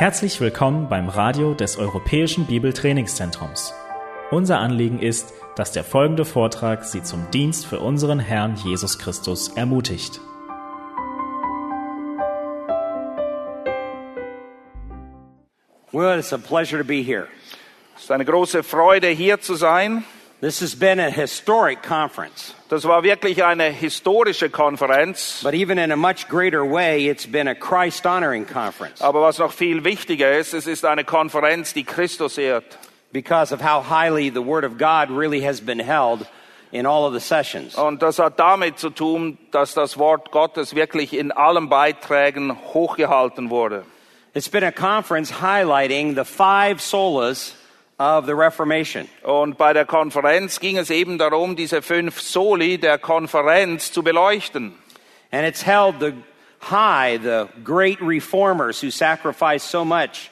Herzlich willkommen beim Radio des Europäischen Bibeltrainingszentrums. Unser Anliegen ist, dass der folgende Vortrag Sie zum Dienst für unseren Herrn Jesus Christus ermutigt. Well, it's a pleasure to be here. Es ist eine große Freude, hier zu sein. This has been a historic conference, Das war wirklich eine historische Konferenz. but even in a much greater way, it's been a Christ honoring conference Aber was noch viel wichtiger ist, es ist eine Konferenz, die Christus ehrt. because of how highly the Word of God really has been held in all of the sessions. Und das hat damit zu tun, dass das Wort Gottes wirklich in allen Beiträgen hochgehalten wurde. It's been a conference highlighting the five solas of the Reformation. Und bei der Konferenz ging es eben darum, diese fünf Soli der Konferenz zu beleuchten. And it's held the high, the great reformers who sacrificed so much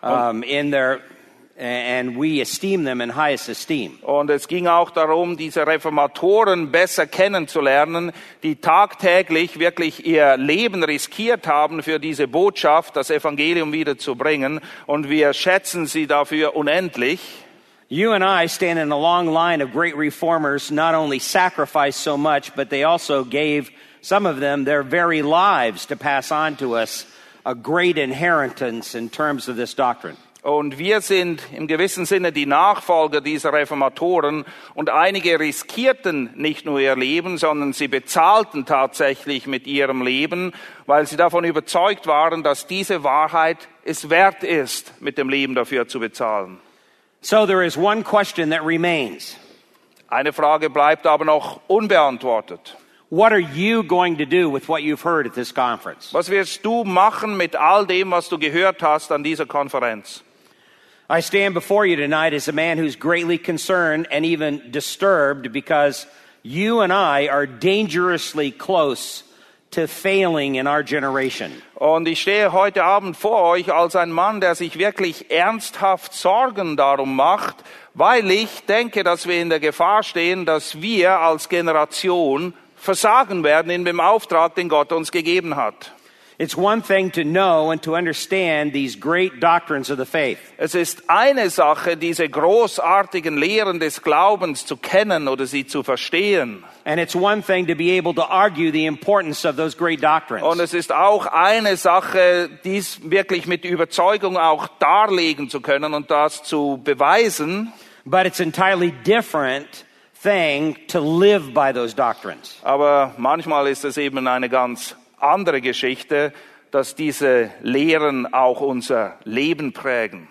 um, in their, and we esteem them in highest esteem. Und es ging auch darum, diese Reformatoren besser kennenzulernen, die tagtäglich wirklich ihr Leben riskiert haben für diese Botschaft, das Evangelium wiederzubringen. Und wir schätzen sie dafür unendlich. You and I stand in a long line of great reformers, not only sacrificed so much, but they also gave some of them their very lives to pass on to us a great inheritance in terms of this doctrine. Und wir sind im gewissen Sinne die Nachfolger dieser Reformatoren und einige riskierten nicht nur ihr Leben, sondern sie bezahlten tatsächlich mit ihrem Leben, weil sie davon überzeugt waren, dass diese Wahrheit es wert ist, mit dem Leben dafür zu bezahlen. So there is one question that remains. Eine Frage bleibt aber noch unbeantwortet. What are you going to do with what you've heard at this conference? Was wirst du machen mit all dem, was du gehört hast an dieser Konferenz? I stand before you tonight as a man who's greatly concerned and even disturbed because you and I are dangerously close to failing in our generation. Und ich stehe heute Abend vor euch als ein Mann, der sich wirklich ernsthaft Sorgen darum macht, weil ich denke, dass wir in der Gefahr stehen, dass wir als Generation versagen werden in dem Auftrag, den Gott uns gegeben hat. It's one thing to know and to understand these great doctrines of the faith. Es ist eine Sache, diese großartigen Lehren des Glaubens zu kennen oder sie zu verstehen. And it's one thing to be able to argue the importance of those great doctrines. Und es ist auch eine Sache, dies wirklich mit Überzeugung auch darlegen zu können und das zu beweisen. But it's entirely different thing to live by those doctrines. Aber manchmal ist es eben eine ganz andere Geschichte, dass diese Lehren auch unser Leben prägen.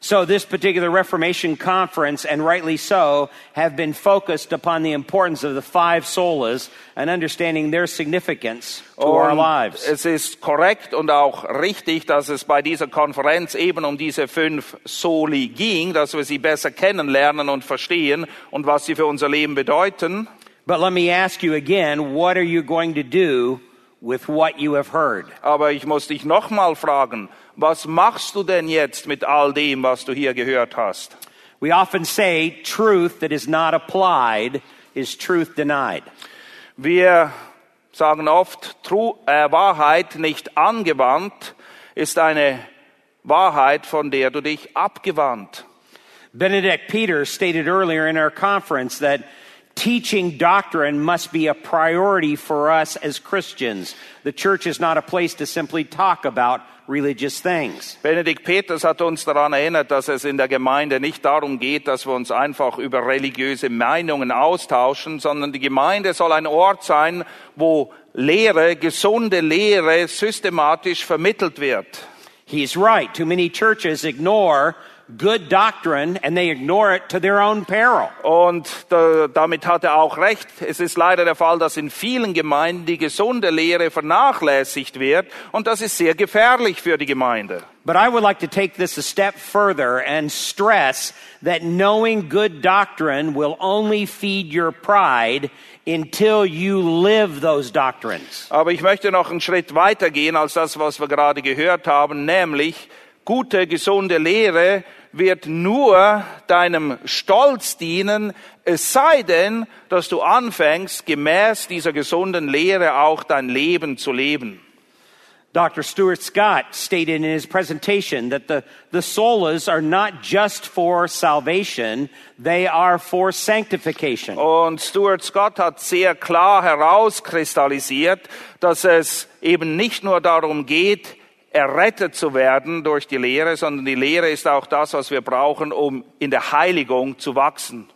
So this particular Reformation conference, and rightly so, have been focused upon the importance of the five solas and understanding their significance to our Und lives. es ist korrekt und auch richtig, dass es bei dieser Konferenz eben um diese fünf Soli ging, dass wir sie besser kennenlernen und verstehen und was sie für unser Leben bedeuten. But let me ask you again, what are you going to do with what you have heard? Aber ich muss dich nochmal fragen, was machst du denn jetzt mit all dem, was du hier gehört hast? We often say truth that is not applied is truth denied. Wir sagen oft, Tru äh, Wahrheit nicht angewandt ist eine Wahrheit, von der du dich abgewandt. Benedict Peters stated earlier in our conference that teaching doctrine must be a priority for us as Christians. The church is not a place to simply talk about religious things. Benedikt Peters hat uns daran erinnert, dass es in der Gemeinde nicht darum geht, dass wir uns einfach über religiöse Meinungen austauschen, sondern die Gemeinde soll ein Ort sein, wo Lehre, gesunde Lehre systematisch vermittelt wird. He's right. Too many churches ignore good doctrine and they ignore it to their own peril. Und da, damit hat er auch recht. Es ist leider der Fall, dass in vielen Gemeinden die gesunde Lehre vernachlässigt wird und das ist sehr gefährlich für die Gemeinde. But I would like to take this a step further and stress that knowing good doctrine will only feed your pride until you live those doctrines. Aber ich möchte noch einen Schritt weiter gehen als das, was wir gerade gehört haben, nämlich gute, gesunde Lehre wird nur deinem Stolz dienen, es sei denn, dass du anfängst, gemäß dieser gesunden Lehre auch dein Leben zu leben. Dr. Stuart Scott stated in his presentation that the, the solas are not just for salvation, they are for sanctification. Und Stuart Scott hat sehr klar herauskristallisiert, dass es eben nicht nur darum geht, errettet zu werden durch die Lehre, sondern die Lehre ist auch das, was wir brauchen, um in der Heiligung zu wachsen.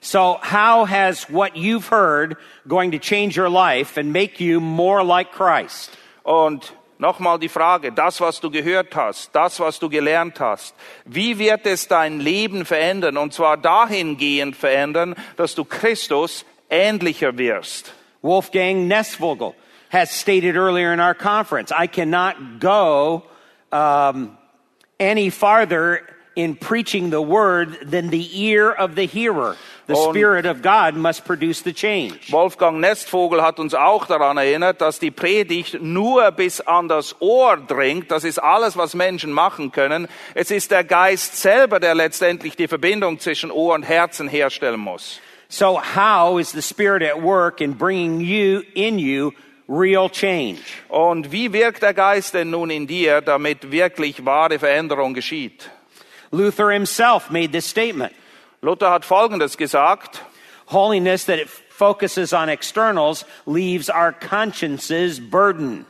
So, how has what you've heard going to change your life and make you more like Christ? Und nochmal die Frage, das, was du gehört hast, das, was du gelernt hast, wie wird es dein Leben verändern? Und zwar dahingehend verändern, dass du Christus ähnlicher wirst. Wolfgang Nesvogel has stated earlier in our conference, I cannot go um, any farther in preaching the word than the ear of the hearer. The Und- Spirit of God must produce the change. Wolfgang Nestvogel hat uns auch daran erinnert, dass die Predigt nur bis an das Ohr dringt. Das ist alles, was Menschen machen können. Es ist der Geist selber, der letztendlich die Verbindung zwischen Ohr und Herzen herstellen muss. So, how is the Spirit at work in bringing you, in you, real change? Und wie wirkt der Geist denn nun in dir, damit wirklich wahre Veränderung geschieht? Luther himself made this statement Luther hat Folgendes gesagt. Holiness that it focuses on externals leaves our consciences burdened.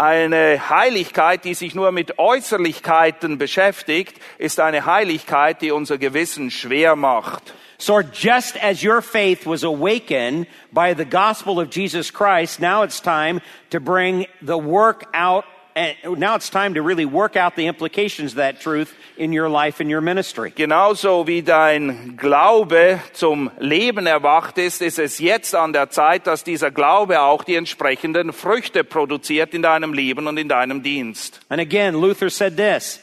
Eine Heiligkeit, die sich nur mit Äußerlichkeiten beschäftigt, ist eine Heiligkeit, die unser Gewissen schwer macht. So just as your faith was awakened by the gospel of Jesus Christ, now it's time to bring the work out. And now it's time to really work out the implications of that truth in your life and your ministry. Genauso wie dein Glaube zum Leben erwacht ist, ist es jetzt an der Zeit, dass dieser Glaube auch die entsprechenden Früchte produziert in deinem Leben und in deinem Dienst. And again, Luther said this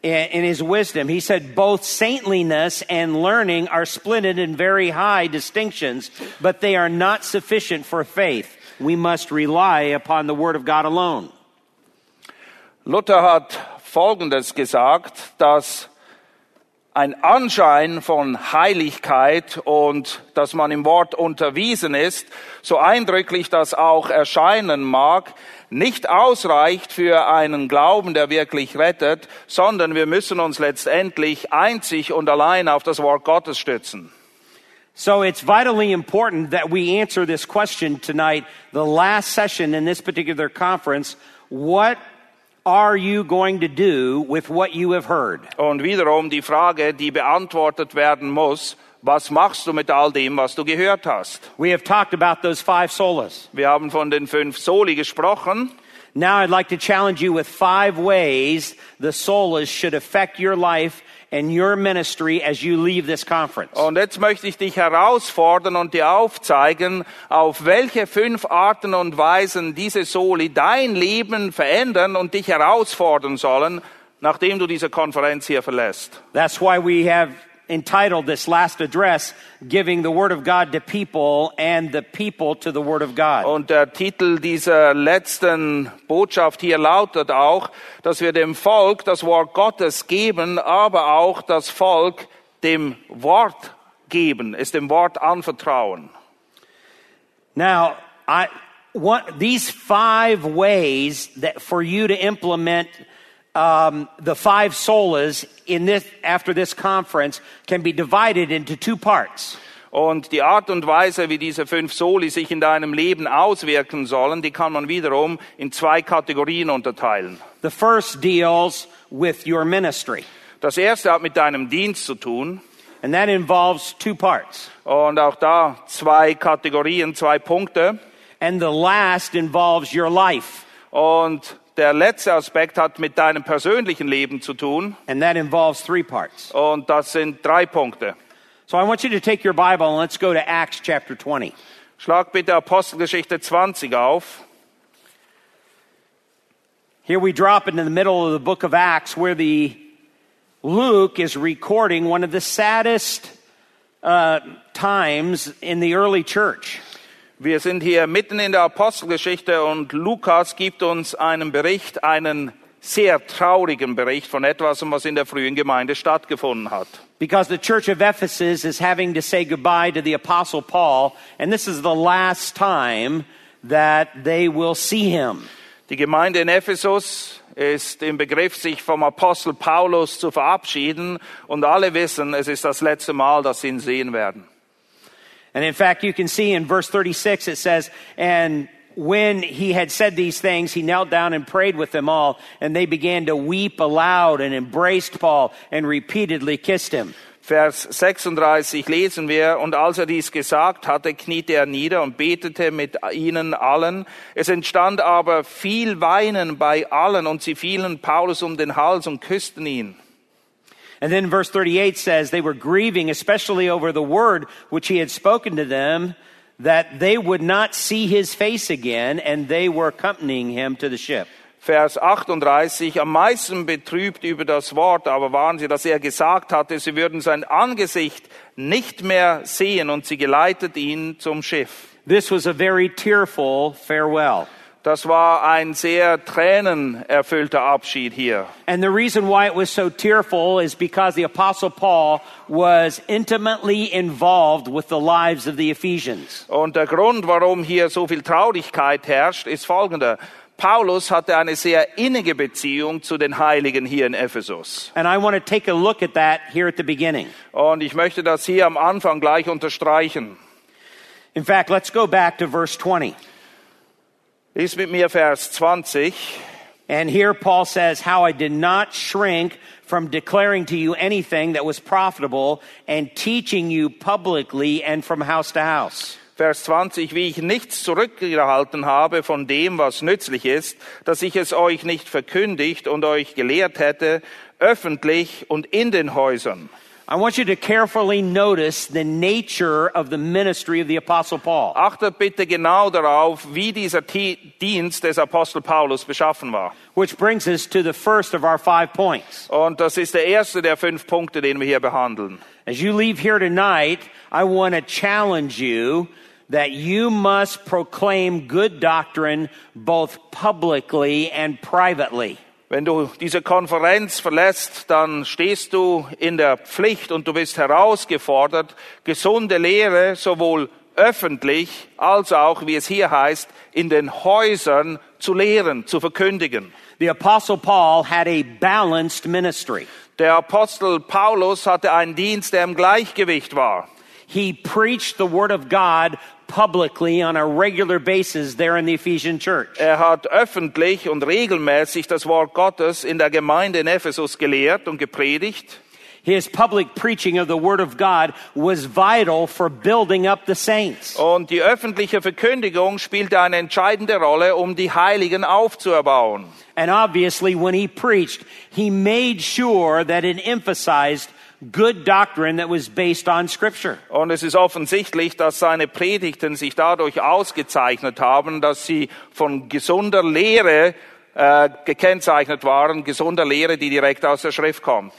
in in his wisdom. He said, both saintliness and learning are splitted in very high distinctions, but they are not sufficient for faith. We must rely upon the word of God alone. Luther hat Folgendes gesagt, dass ein Anschein von Heiligkeit und dass man im Wort unterwiesen ist, so eindrücklich das auch erscheinen mag, nicht ausreicht für einen Glauben, der wirklich rettet, sondern wir müssen uns letztendlich einzig und allein auf das Wort Gottes stützen. So it's vitally important that we answer this question tonight, the last session in this particular conference. What are you going to do with what you have heard? Und wiederum die Frage, die beantwortet werden muss, was machst du mit all dem, was du gehört hast? We have talked about those five solas. Wir haben von den fünf Soli gesprochen. Now I'd like to challenge you with five ways the solas should affect your life and your ministry as you leave this conference. Und jetzt möchte ich dich herausfordern und dir aufzeigen, auf welche fünf Arten und Weisen diese Soli dein Leben verändern und dich herausfordern sollen, nachdem du diese Konferenz hier verlässt. That's why we have entitled this last address, Giving the Word of God to People and the People to the Word of God. Und der Titel dieser letzten Botschaft hier lautet auch, dass wir dem Volk das Wort Gottes geben, aber auch das Volk dem Wort geben, es dem Wort anvertrauen. Now, I want these five ways that for you to implement um, the five solas in this after this conference can be divided into two parts. Und die Art und Weise, wie diese fünf Soli sich in deinem Leben auswirken sollen, die kann man wiederum in zwei Kategorien unterteilen. The first deals with your ministry, Das erste hat mit deinem Dienst zu tun. and that involves two parts. Und auch da zwei Kategorien, zwei Punkte. And the last involves your life, Und der letzte Aspekt hat mit deinem persönlichen Leben zu tun. and that involves three parts. Und das sind drei Punkte. So I want you to take your Bible and let's go to Acts chapter 20. Schlag bitte Apostelgeschichte 20 auf. Here we drop into the middle of the book of Acts where the Luke is recording one of the saddest uh, times in the early church. Wir sind hier mitten in der Apostelgeschichte und Lukas gibt uns einen Bericht, einen sehr traurigen Bericht von etwas, was in der frühen Gemeinde stattgefunden hat. Because the church of Ephesus is having to say goodbye to the apostle Paul, and this is the last time that they will see him. Die Gemeinde in Ephesus ist im Begriff, sich vom Apostel Paulus zu verabschieden und alle wissen, es ist das letzte Mal, dass sie ihn sehen werden. And in fact, you can see in verse 36 it says, and when he had said these things, he knelt down and prayed with them all, and they began to weep aloud and embraced Paul and repeatedly kissed him. Vers 36 lesen wir, und als er dies gesagt hatte, kniete er nieder und betete mit ihnen allen. Es entstand aber viel Weinen bei allen, und sie fielen Paulus um den Hals und küssten ihn. And then verse 38 says they were grieving, especially over the word which he had spoken to them, that they would not see his face again, and they were accompanying him to the ship. Vers 38, am meisten betrübt über das Wort, aber waren sie, dass er gesagt hatte, sie würden sein Angesicht nicht mehr sehen und sie geleitet ihn zum Schiff. This was a very tearful farewell. Das war ein sehr tränenerfüllter Abschied hier. And the reason why it was so tearful is because the apostle Paul was intimately involved with the lives of the Ephesians. Und der Grund, warum hier so viel Traurigkeit herrscht, ist folgender. Paulus hatte eine sehr innige Beziehung zu den Heiligen hier in Ephesus. Und ich möchte das hier am Anfang gleich unterstreichen. In fact, let's go back to verse 20. Lies mit mir Vers 20. And here Paul says, How I did not shrink from declaring to you anything that was profitable and teaching you publicly and from house to house. Vers 20, wie ich nichts zurückgehalten habe von dem, was nützlich ist, dass ich es euch nicht verkündigt und euch gelehrt hätte, öffentlich und in den Häusern. I want you to carefully notice the nature of the ministry of the Apostle Paul. Achtet bitte genau darauf, wie dieser Dienst des Apostel Paulus beschaffen war. Which brings us to the first of our five points. Und das ist der erste der fünf Punkte, den wir hier behandeln. As you leave here tonight, I want to challenge you that you must proclaim good doctrine both publicly and privately. Wenn du diese Konferenz verlässt, dann stehst du in der Pflicht und du bist herausgefordert, gesunde Lehre sowohl öffentlich als auch, wie es hier heißt, in den Häusern zu lehren, zu verkündigen. The Apostle Paul had a balanced ministry. Der Apostel Paulus hatte einen Dienst, der im Gleichgewicht war. He preached the Word of God publicly on a regular basis there in the Ephesian church. Er hat öffentlich und regelmäßig das Wort Gottes in der Gemeinde in Ephesus gelehrt und gepredigt. His public preaching of the Word of God was vital for building up the saints. Und die öffentliche Verkündigung spielte eine entscheidende Rolle, um die Heiligen aufzubauen. And obviously, when he preached, he made sure that it emphasized good doctrine that was based on Scripture. Und es ist offensichtlich, dass seine Predigten sich dadurch ausgezeichnet haben, dass sie von gesunder Lehre äh, gekennzeichnet waren, gesunder Lehre, die direkt aus der Schrift kommt.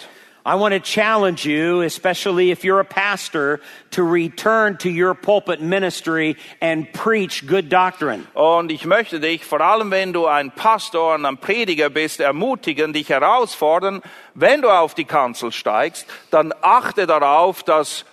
I want to challenge you, especially if you're a pastor, to return to your pulpit ministry and preach good doctrine. Und ich möchte dich, vor allem wenn du ein Pastor und ein Prediger bist, ermutigen, dich herausfordern, wenn du auf die Kanzel steigst, dann achte darauf, dass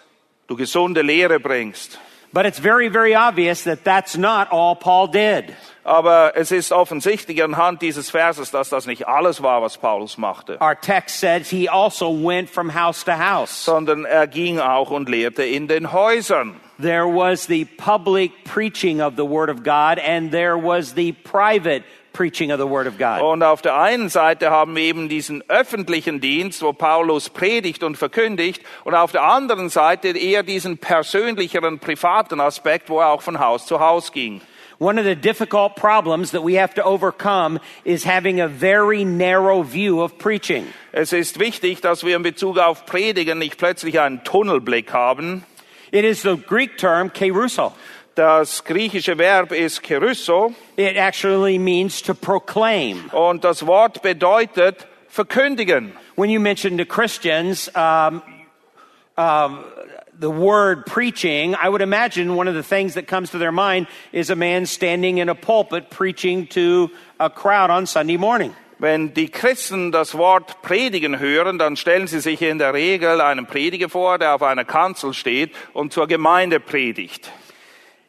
du gesunde Lehre bringst. But it's very, very obvious that that's not all Paul did. Aber es ist offensichtlich anhand dieses Verses, dass das nicht alles war, was Paulus machte, Our text says he also went from house to house. sondern er ging auch und lehrte in den Häusern. There was the public preaching of the Word of God, and there was the private preaching of the Word of God. Und auf der einen Seite haben wir eben diesen öffentlichen Dienst, wo Paulus predigt und verkündigt, und auf der anderen Seite eher diesen persönlicheren, privaten Aspekt, wo er auch von Haus zu Haus ging. One of the difficult problems that we have to overcome is having a very narrow view of preaching. Es ist wichtig, dass wir in Bezug auf Predigen nicht plötzlich einen Tunnelblick haben. It is the Greek term keruso. Das griechische Verb ist kerusso It actually means to proclaim. und das Wort bedeutet verkündigen. When you mention to Christians um, um, the word preaching, I would imagine one of the things that comes to their mind is a man standing in a pulpit preaching to a crowd on Sunday morning. Wenn die Christen das Wort predigen hören, dann stellen sie sich in der Regel einen Prediger vor, der auf einer Kanzel steht und zur Gemeinde predigt.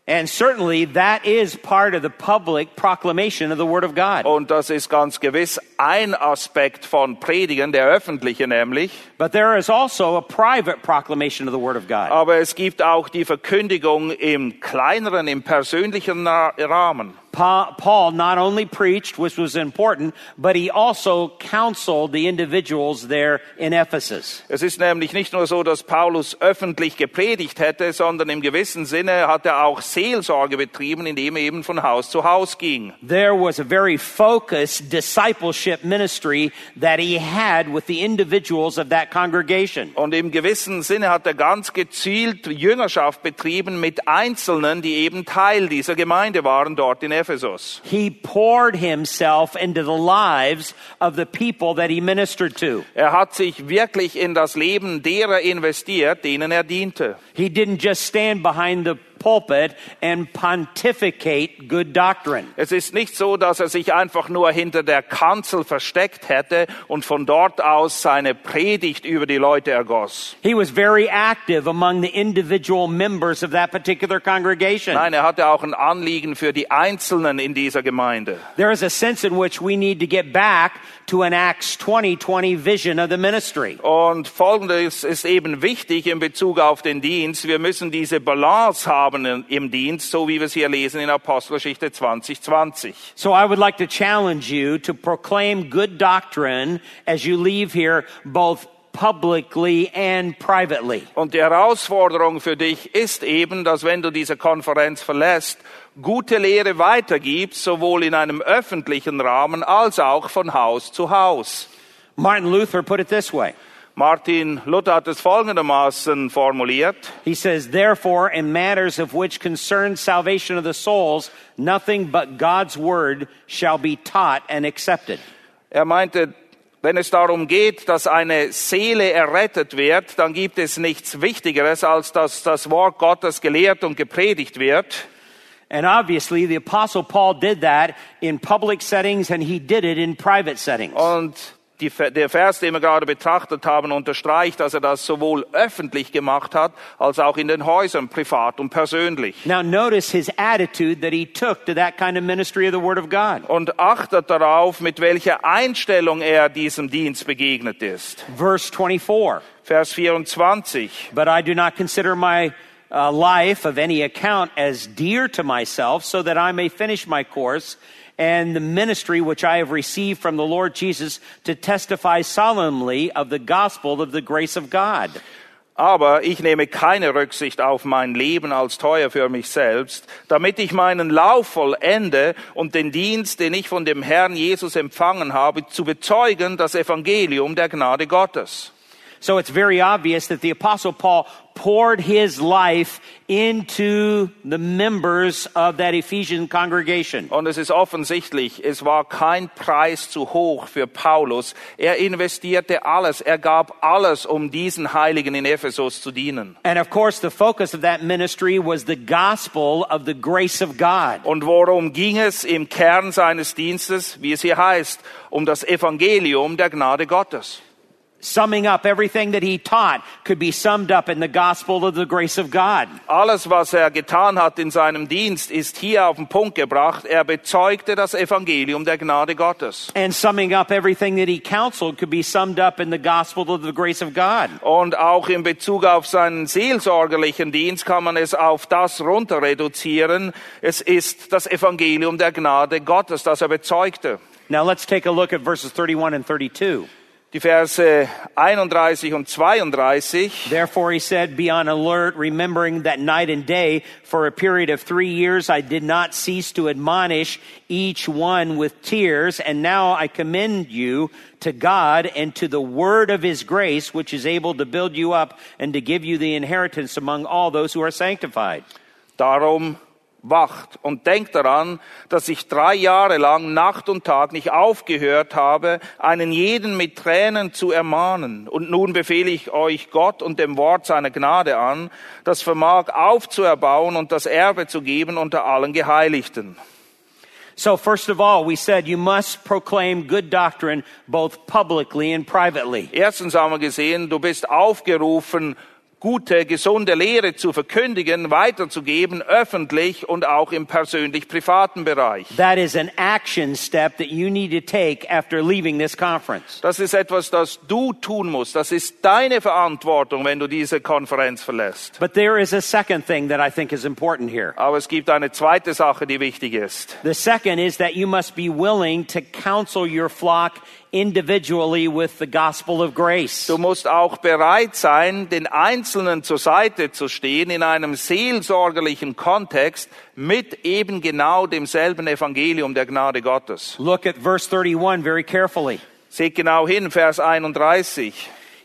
And certainly that is part of the public proclamation of the Word of God. Und das ist ganz gewiss ein Aspekt von Predigen, der öffentliche nämlich. But there is also a private proclamation of the Word of God. Aber es gibt auch die Verkündigung im kleineren, im persönlichen Ra- Rahmen. Pa- Paul not only preached, which was important, but he also counseled the individuals there in Ephesus. Es ist nämlich nicht nur so, dass Paulus öffentlich gepredigt hätte, sondern im gewissen Sinne hat er auch Seelsorge betrieben, indem er eben von Haus zu Haus ging. There was a very focused discipleship ministry that he had with the individuals of that congregation. Und im gewissen Sinne hat er ganz gezielt Jüngerschaft betrieben mit Einzelnen, die eben Teil dieser Gemeinde waren dort in Ephesus. He poured himself into the lives of the people that he ministered to. Er hat sich wirklich in das Leben derer investiert, denen er diente. He didn't just stand behind the pulpit and pontificate good doctrine. Es ist nicht so, dass er sich einfach nur hinter der Kanzel versteckt hätte und von dort aus seine Predigt über die Leute ergoss. He was very active among the individual members of that particular congregation. Nein, er hatte auch ein Anliegen für die Einzelnen in dieser Gemeinde. There is a sense in which we need to get back to an Acts 2020 vision of the ministry. Und Folgendes ist eben wichtig in Bezug auf den Dienst. Wir müssen diese Balance haben im Dienst, so wie wir es hier lesen in Apostelgeschichte 2020. So I would like to challenge you to proclaim good doctrine as you leave here, both publicly and privately. Und die Herausforderung für dich ist eben, dass wenn du diese Konferenz verlässt, gute Lehre weitergibst, sowohl in einem öffentlichen Rahmen als auch von Haus zu Haus. Martin Luther put it this way. Martin Luther hat es folgendermaßen formuliert. He says, Therefore, in matters of which concern salvation of the souls, nothing but God's word shall be taught and accepted. Er meinte, wenn es darum geht, dass eine Seele errettet wird, dann gibt es nichts Wichtigeres, als dass das Wort Gottes gelehrt und gepredigt wird. And obviously, the Apostle Paul did that in public settings and he did it in private settings. Und die, der Vers, den wir gerade betrachtet haben, unterstreicht, dass er das sowohl öffentlich gemacht hat, als auch in den Häusern, privat und persönlich. Now, notice his attitude that he took to that kind of ministry of the Word of God. Und achtet darauf, mit welcher Einstellung er diesem Dienst begegnet ist. Verse 24 Vers 24. But I do not consider my uh, life of any account as dear to myself, so that I may finish my course and the ministry which I have received from the Lord Jesus to testify solemnly of the gospel of the grace of God. Aber ich nehme keine Rücksicht auf mein Leben als teuer für mich selbst, damit ich meinen Lauf vollende und den Dienst, den ich von dem Herrn Jesus empfangen habe, zu bezeugen, das Evangelium der Gnade Gottes. So it's very obvious that the Apostle Paul poured his life into the members of that Ephesian congregation. Und es ist offensichtlich, es war kein Preis zu hoch für Paulus. Er investierte alles, er gab alles, um diesen Heiligen in Ephesus zu dienen. And of course, the focus of that ministry was the gospel of the grace of God. Und worum ging es im Kern seines Dienstes, wie es hier heißt, um das Evangelium der Gnade Gottes? Summing up everything that he taught could be summed up in the gospel of the grace of God. Alles, was er getan hat in seinem Dienst, ist hier auf den Punkt gebracht. Er bezeugte das Evangelium der Gnade Gottes. And summing up everything that he counseled could be summed up in the gospel of the grace of God. Und auch in Bezug auf seinen seelsorgerlichen Dienst kann man es auf das runter reduzieren. Es ist das Evangelium der Gnade Gottes, das er bezeugte. Now let's take a look at verses 31 and 32. Die Verse 31 und 32. Therefore, he said, Be on alert, remembering that night and day, for a period of three years, I did not cease to admonish each one with tears. And now I commend you to God and to the word of his grace, which is able to build you up and to give you the inheritance among all those who are sanctified. Darum wacht und denkt daran, dass ich drei Jahre lang Nacht und Tag nicht aufgehört habe, einen jeden mit Tränen zu ermahnen. Und nun befehle ich euch Gott und dem Wort seiner Gnade an, das vermag aufzuerbauen und das Erbe zu geben unter allen Geheiligten. So, first of all, we said you must proclaim good doctrine both publicly and privately. Erstens haben wir gesehen, du bist aufgerufen, gute, gesunde Lehre zu verkündigen, weiterzugeben, öffentlich und auch im persönlich-privaten Bereich. That is an action step that you need to take after leaving this conference. Das ist etwas, das du tun musst. Das ist deine Verantwortung, wenn du diese Konferenz verlässt. But there is a second thing that I think is important here. Aber es gibt eine zweite Sache, die wichtig ist. The second is that you must be willing to counsel your flock individually with the gospel of grace. Du musst auch bereit sein, den Einzelnen zur Seite zu stehen in einem seelsorgerlichen Kontext mit eben genau demselben Evangelium der Gnade Gottes. Look at verse 31 very carefully. Seht genau hin, Vers 31.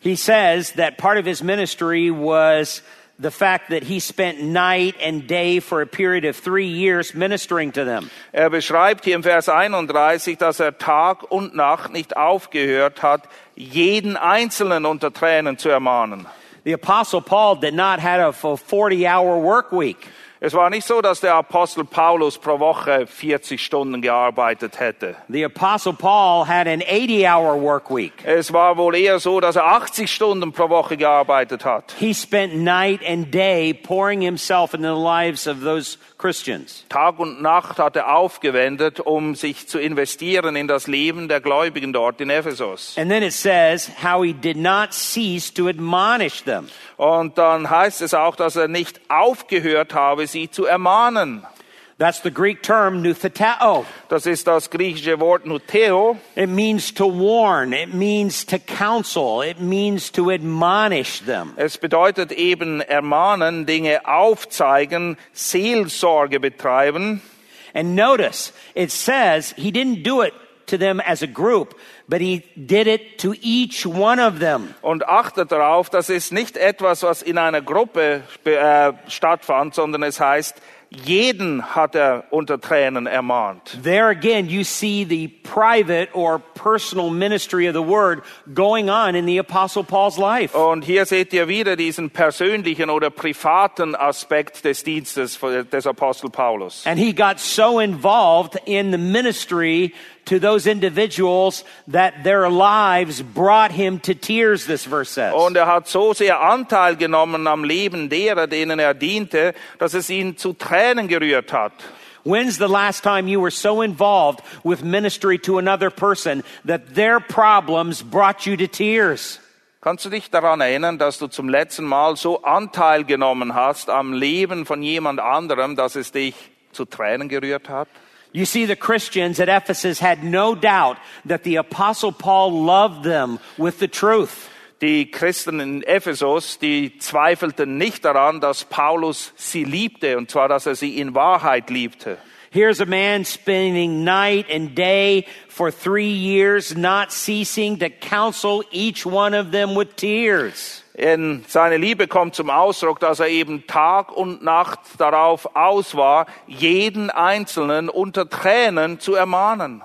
He says that part of his ministry was the fact that he spent night and day for a period of three years ministering to them. Er beschreibt hier im Vers 31, dass er Tag und Nacht nicht aufgehört hat, jeden Einzelnen unter Tränen zu ermahnen. The apostle Paul did not have a 40 hour work week. Es war nicht so, dass der Apostel Paulus pro Woche 40 Stunden gearbeitet hätte. The apostle Paul had an 80 hour work week. Es war wohl eher so, dass er 80 Stunden pro Woche gearbeitet hat. He spent night and day pouring himself into the lives of those Christians. Tag und Nacht hat er aufgewendet, um sich zu investieren in das Leben der Gläubigen dort in Ephesus. And then it says how he did not cease to admonish them. Und dann heißt es auch, dass er nicht aufgehört habe, sie zu ermahnen. That's the Greek term nuthetao. Das ist das griechische Wort Nuteo. It means to warn. It means to counsel. It means to admonish them. Es bedeutet eben ermahnen, Dinge aufzeigen, Seelsorge betreiben. And notice, it says he didn't do it to them as a group, but he did it to each one of them. Und achtet darauf, das ist nicht etwas, was in einer Gruppe äh, stattfand, sondern es heißt, jeden hat er unter Tränen ermahnt. There again, you see the private or personal ministry of the word going on in the Apostle Paul's life. Und hier seht ihr wieder diesen persönlichen oder privaten Aspekt des Dienstes des Apostel Paulus. And he got so involved in the ministry to those individuals that their lives brought him to tears, this verse says. Und er hat so sehr Anteil genommen am Leben derer, denen er diente, dass es ihn zu Tränen gerührt hat. When's the last time you were so involved with ministry to another person that their problems brought you to tears? Kannst du dich daran erinnern, dass du zum letzten Mal so Anteil genommen hast am Leben von jemand anderem, dass es dich zu Tränen gerührt hat? You see, the Christians at Ephesus had no doubt that the apostle Paul loved them with the truth. Die Christen in Ephesus, die zweifelten nicht daran, dass Paulus sie liebte, und zwar, dass er sie in Wahrheit liebte. Here's a man spending night and day for three years, not ceasing to counsel each one of them with tears. In seine Liebe kommt zum Ausdruck, dass er eben Tag und Nacht darauf aus war, jeden Einzelnen unter Tränen zu ermahnen.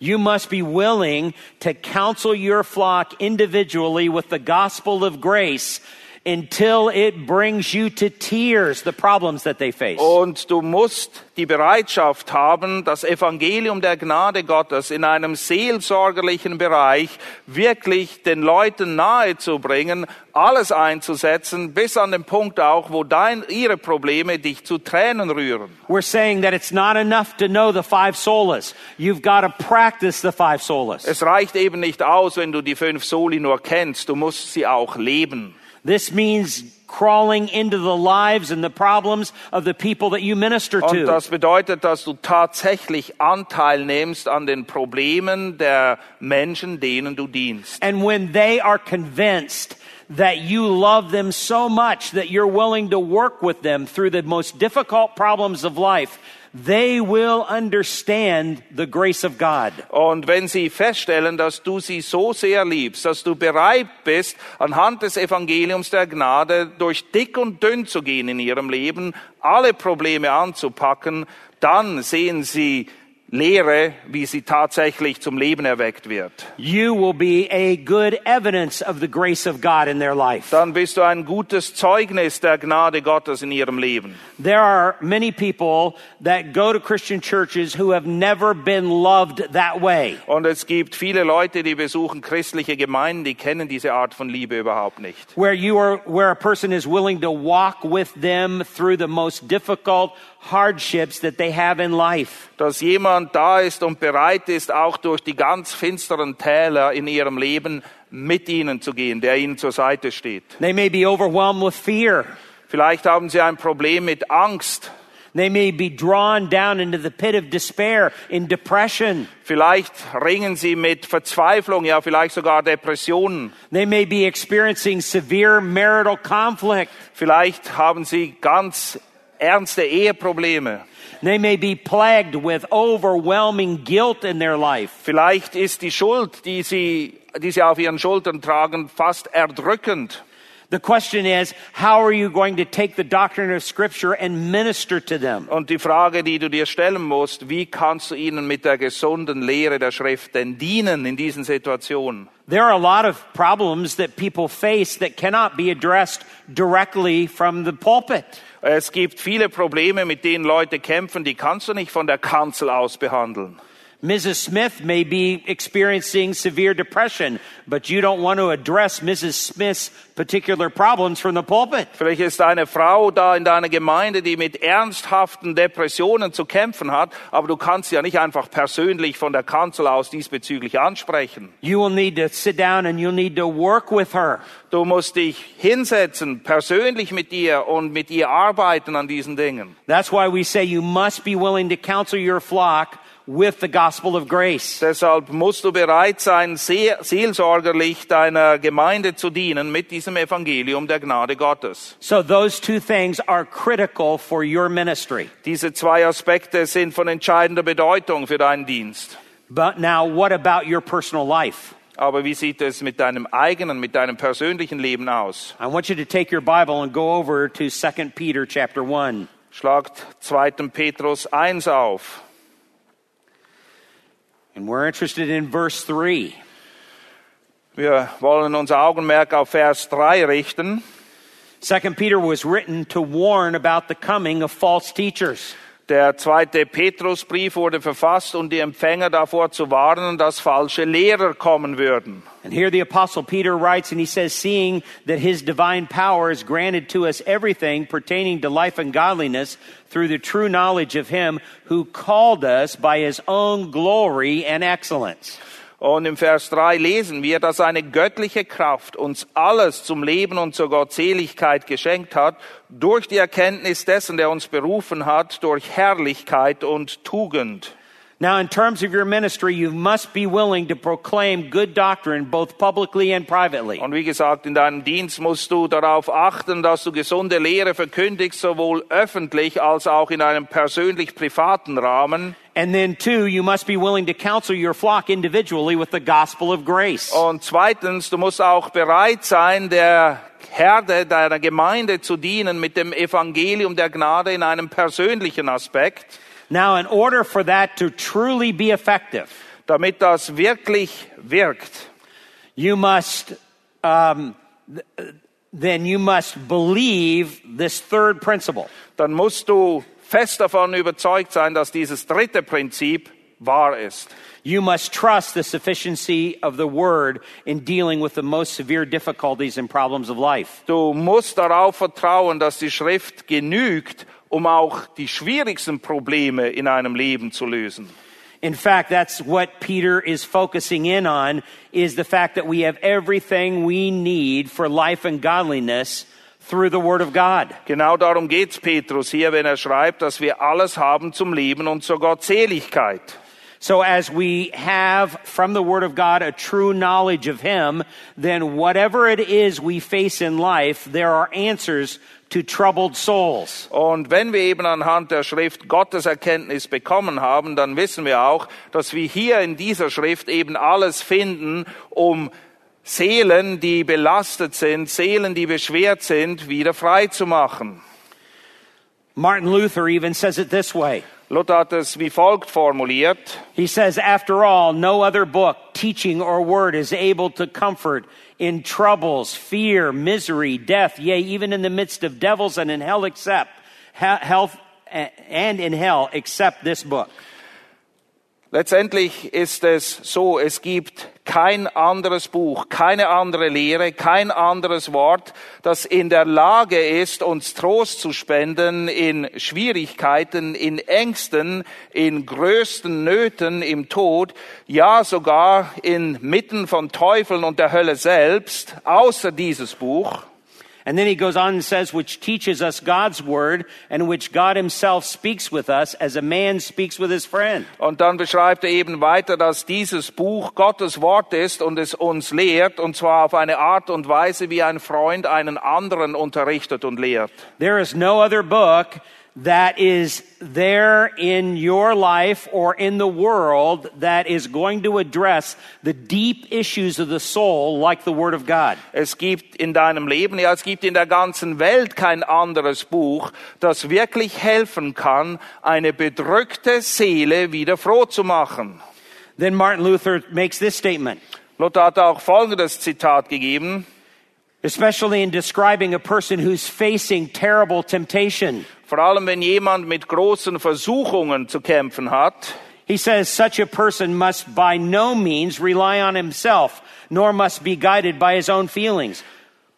You must be willing to counsel your flock individually with the gospel of grace until it brings you to tears, the problems that they face. Und du musst die Bereitschaft haben, das Evangelium der Gnade Gottes in einem seelsorgerlichen Bereich wirklich den Leuten nahezubringen, alles einzusetzen, bis an den Punkt auch, wo dein, ihre Probleme dich zu Tränen rühren. We're saying that it's not enough to know the five solas. You've got to practice the five solas. Es reicht eben nicht aus, wenn du die fünf Soli nur kennst, du musst sie auch leben. This means crawling into the lives and the problems of the people that you minister to. Und das bedeutet, dass du tatsächlich Anteil nimmst an den Problemen der Menschen, denen du dienst. And when they are convinced that you love them so much that you're willing to work with them through the most difficult problems of life, they will understand the grace of God. Und wenn sie feststellen, dass du sie so sehr liebst, dass du bereit bist, anhand des Evangeliums der Gnade durch dick und dünn zu gehen in ihrem Leben, alle Probleme anzupacken, dann sehen sie Lehre, wie sie tatsächlich zum Leben erweckt wird. You will be a good evidence of the grace of God in their life. Dann bist du ein gutes Zeugnis der Gnade Gottes in ihrem Leben. There are many people that go to Christian churches who have never been loved that way. Und es gibt viele Leute, die besuchen christliche Gemeinden, die kennen diese Art von Liebe überhaupt nicht. Where you are, where a person is willing to walk with them through the most difficult hardships that they have in life. Dass jemand da ist und bereit ist, auch durch die ganz finsteren Täler in ihrem Leben mit ihnen zu gehen, der ihnen zur Seite steht. They may be overwhelmed with fear. Vielleicht haben sie ein Problem mit Angst. They may be drawn down into the pit of despair in depression. Vielleicht ringen sie mit Verzweiflung, ja vielleicht sogar Depressionen. They may be experiencing severe marital conflict. Vielleicht haben sie ganz ernste Eheprobleme. They may be plagued with overwhelming guilt in their life. Vielleicht ist die Schuld, die sie, die sie auf ihren Schultern tragen, fast erdrückend. The question is, how are you going to take the doctrine of Scripture and minister to them? Und die Frage, die du dir stellen musst, wie kannst du ihnen mit der gesunden Lehre der Schrift denn dienen in diesen Situationen? There are a lot of problems that people face that cannot be addressed directly from the pulpit. Es gibt viele Probleme, mit denen Leute kämpfen, die kannst du nicht von der Kanzel aus behandeln. Mrs. Smith may be experiencing severe depression, but you don't want to address Mrs. Smith's particular problems from the pulpit. Vielleicht ist eine Frau da in deiner Gemeinde, die mit ernsthaften Depressionen zu kämpfen hat, aber du kannst sie ja nicht einfach persönlich von der Kanzel aus diesbezüglich ansprechen. You will need to sit down and you'll need to work with her. Du musst dich hinsetzen, persönlich mit ihr und mit ihr arbeiten an diesen Dingen. That's why we say you must be willing to counsel your flock with the gospel of grace. Deshalb musst du bereit sein, seelsorgerlich deiner Gemeinde zu dienen mit diesem Evangelium der Gnade Gottes. So those two things are critical for your ministry. Diese zwei Aspekte sind von entscheidender Bedeutung für deinen Dienst. But now what about your personal life? Aber wie sieht es mit deinem eigenen, mit deinem persönlichen Leben aus? I want you to take your Bible and go over to 2 Peter chapter 1. Schlagt 2. Petrus 1 auf. And we're interested in verse 3. Wir wollen unser Augenmerk auf Vers 3 richten. 2 Peter was written to warn about the coming of false teachers. Der zweite Petrusbrief wurde verfasst, um die Empfänger davor zu warnen, dass falsche Lehrer kommen würden. And here the apostle Peter writes and he says, seeing that his divine power has granted to us everything pertaining to life and godliness through the true knowledge of him who called us by his own glory and excellence. Und im Vers 3 lesen wir, dass eine göttliche Kraft uns alles zum Leben und zur Gottseligkeit geschenkt hat, durch die Erkenntnis dessen, der uns berufen hat, durch Herrlichkeit und Tugend. Now, in terms of your ministry, you must be willing to proclaim good doctrine both publicly and privately. Und wie gesagt, in deinem Dienst musst du darauf achten, dass du gesunde Lehre verkündigst, sowohl öffentlich als auch in einem persönlich privaten Rahmen. And then, two, you must be willing to counsel your flock individually with the gospel of grace. Und zweitens, du musst auch bereit sein, der Herde deiner Gemeinde zu dienen mit dem Evangelium der Gnade in einem persönlichen Aspekt. Now, in order for that to truly be effective, damit das wirklich wirkt, you must, um, th- then you must believe this third principle. dann musst du fest davon überzeugt sein, dass dieses dritte Prinzip wahr ist. You must trust the sufficiency of the word in dealing with the most severe difficulties and problems of life. Du musst darauf vertrauen, dass die Schrift genügt, um auch die schwierigsten Probleme in einem Leben zu lösen. In fact, that's what Peter is focusing in on is the fact that we have everything we need for life and godliness through the word of God. Genau darum geht's Petrus hier, wenn er schreibt, dass wir alles haben zum Leben und zur Gottseligkeit. So as we have from the word of God a true knowledge of him, then whatever it is we face in life, there are answers to troubled souls. Und wenn wir eben anhand der Schrift Gottes Erkenntnis bekommen haben, dann wissen wir auch, dass wir hier in dieser Schrift eben alles finden, um Seelen, die belastet sind, Seelen, die beschwert sind, wieder frei zu machen. Martin Luther even says it this way. Luther hat es wie folgt formuliert. He says, After all, no other book, teaching, or word is able to comfort in troubles, fear, misery, death, yea, even in the midst of devils and in hell, except he- health and in hell, except this book. Letztendlich ist es so, es gibt kein anderes Buch, keine andere Lehre, kein anderes Wort, das in der Lage ist, uns Trost zu spenden in Schwierigkeiten, in Ängsten, in größten Nöten, im Tod, ja sogar inmitten von Teufeln und der Hölle selbst, außer dieses Buch. And then he goes on and says, which teaches us God's word and which God himself speaks with us as a man speaks with his friend. Und dann beschreibt er eben weiter, dass dieses Buch Gottes Wort ist und es uns lehrt, und zwar auf eine Art und Weise, wie ein Freund einen anderen unterrichtet und lehrt. There is no other book that is there in your life or in the world that is going to address the deep issues of the soul like the Word of God. Es gibt in deinem Leben, ja, es gibt in der ganzen Welt kein anderes Buch, das wirklich helfen kann, eine bedrückte Seele wieder froh zu machen. Then Martin Luther makes this statement. Luther hat auch folgendes Zitat gegeben. Especially in describing a person who's facing terrible temptation. Vor allem, wenn jemand mit großen Versuchungen zu kämpfen hat. He says such a person must by no means rely on himself, nor must be guided by his own feelings.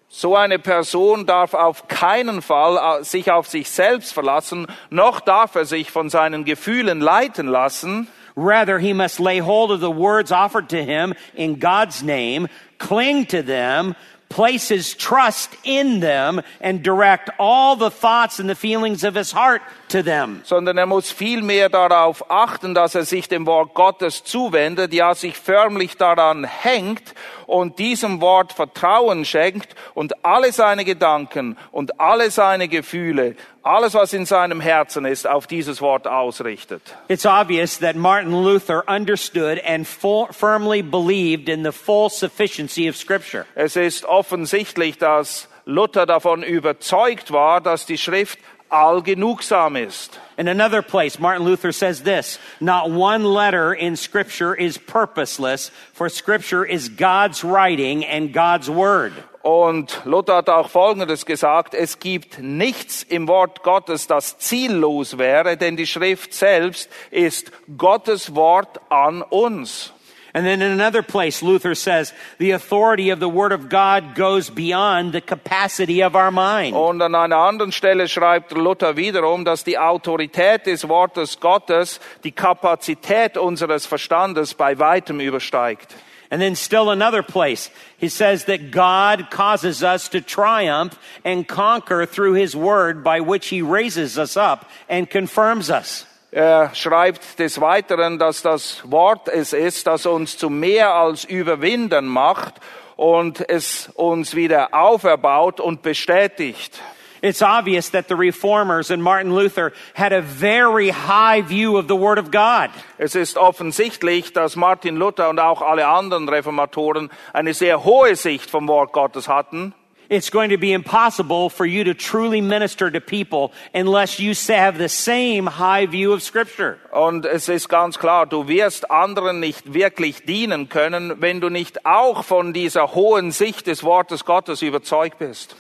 So eine Person darf auf keinen Fall sich auf sich selbst verlassen, noch darf er sich von seinen Gefühlen leiten lassen. Rather, he must lay hold of the words offered to him in God's name, cling to them, place his trust in them and direct all the thoughts and the feelings of his heart to them. Sondern er muss vielmehr darauf achten, dass er sich dem Wort Gottes zuwendet, ja sich förmlich daran hängt und diesem Wort Vertrauen schenkt und alle seine Gedanken und alle seine Gefühle, alles was in seinem Herzen ist, auf dieses Wort ausrichtet. It's obvious that Martin Luther understood and full, firmly believed in the full sufficiency of scripture. Es ist offensichtlich, dass Luther davon überzeugt war, dass die Schrift allgenugsam ist. In another place, Martin Luther says this Not one letter in Scripture is purposeless, for Scripture is God's writing and God's word. Und Luther hat auch Folgendes gesagt, es gibt nichts im Wort Gottes, das ziellos wäre, denn die Schrift selbst ist Gottes Wort an uns. And then in another place, Luther says, the authority of the Word of God goes beyond the capacity of our mind. Und an einer anderen Stelle schreibt Luther wiederum, dass die Autorität des Wortes Gottes die Kapazität unseres Verstandes bei weitem übersteigt. And then still another place, he says that God causes us to triumph and conquer through His Word by which He raises us up and confirms us. Er schreibt des Weiteren, dass das Wort es ist, das uns zu mehr als Überwindern macht und es uns wieder auferbaut und bestätigt. It's obvious that the reformers and Martin Luther had a very high view of the Word of God. Es ist offensichtlich, dass Martin Luther und auch alle anderen Reformatoren eine sehr hohe Sicht vom Wort Gottes hatten. It's going to be impossible for you to truly minister to people unless you have the same high view of Scripture. Und es ist ganz klar, du wirst anderen nicht wirklich dienen können, wenn du nicht auch von dieser hohen Sicht des Wortes Gottes überzeugt bist.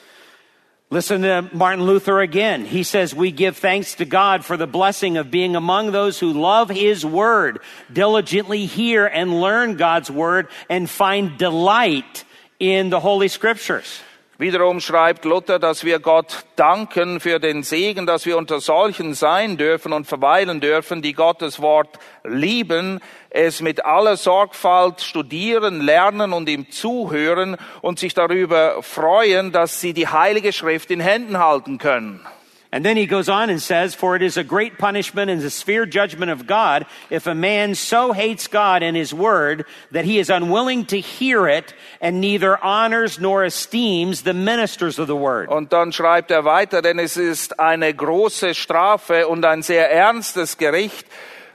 Listen to Martin Luther again. He says, We give thanks to God for the blessing of being among those who love His Word, diligently hear and learn God's Word, and find delight in the Holy Scriptures. Wiederum schreibt Luther, dass wir Gott danken für den Segen, dass wir unter solchen sein dürfen und verweilen dürfen, die Gottes Wort lieben, es mit aller Sorgfalt studieren, lernen und ihm zuhören und sich darüber freuen, dass sie die Heilige Schrift in Händen halten können. And then he goes on and says, For it is a great punishment and a severe judgment of God if a man so hates God and his word that he is unwilling to hear it and neither honors nor esteems the ministers of the word. Und dann schreibt er weiter, denn es ist eine große Strafe und ein sehr ernstes Gericht,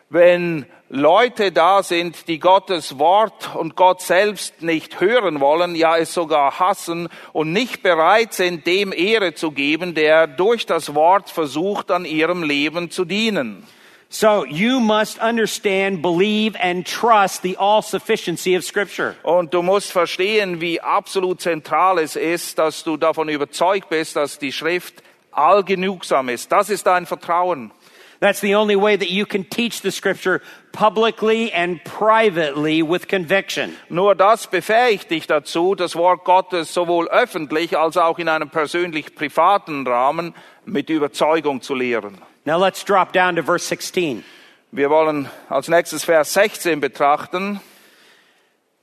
wenn Leute da sind, die Gottes Wort und Gott selbst nicht hören wollen, ja es sogar hassen und nicht bereit sind, dem Ehre zu geben, der durch das Wort versucht, an ihrem Leben zu dienen. So you must understand, believe, and trust the all sufficiency of Scripture. Und du musst verstehen, wie absolut zentral es ist, dass du davon überzeugt bist, dass die Schrift allgenugsam ist. Das ist dein Vertrauen. That's the only way that you can teach the Scripture publicly and privately with conviction. Nur das befähigt dich dazu, das Wort Gottes sowohl öffentlich als auch in einem persönlich privaten Rahmen mit Überzeugung zu lehren. Now let's drop down to verse 16. Wir wollen als nächstes Vers 16 betrachten.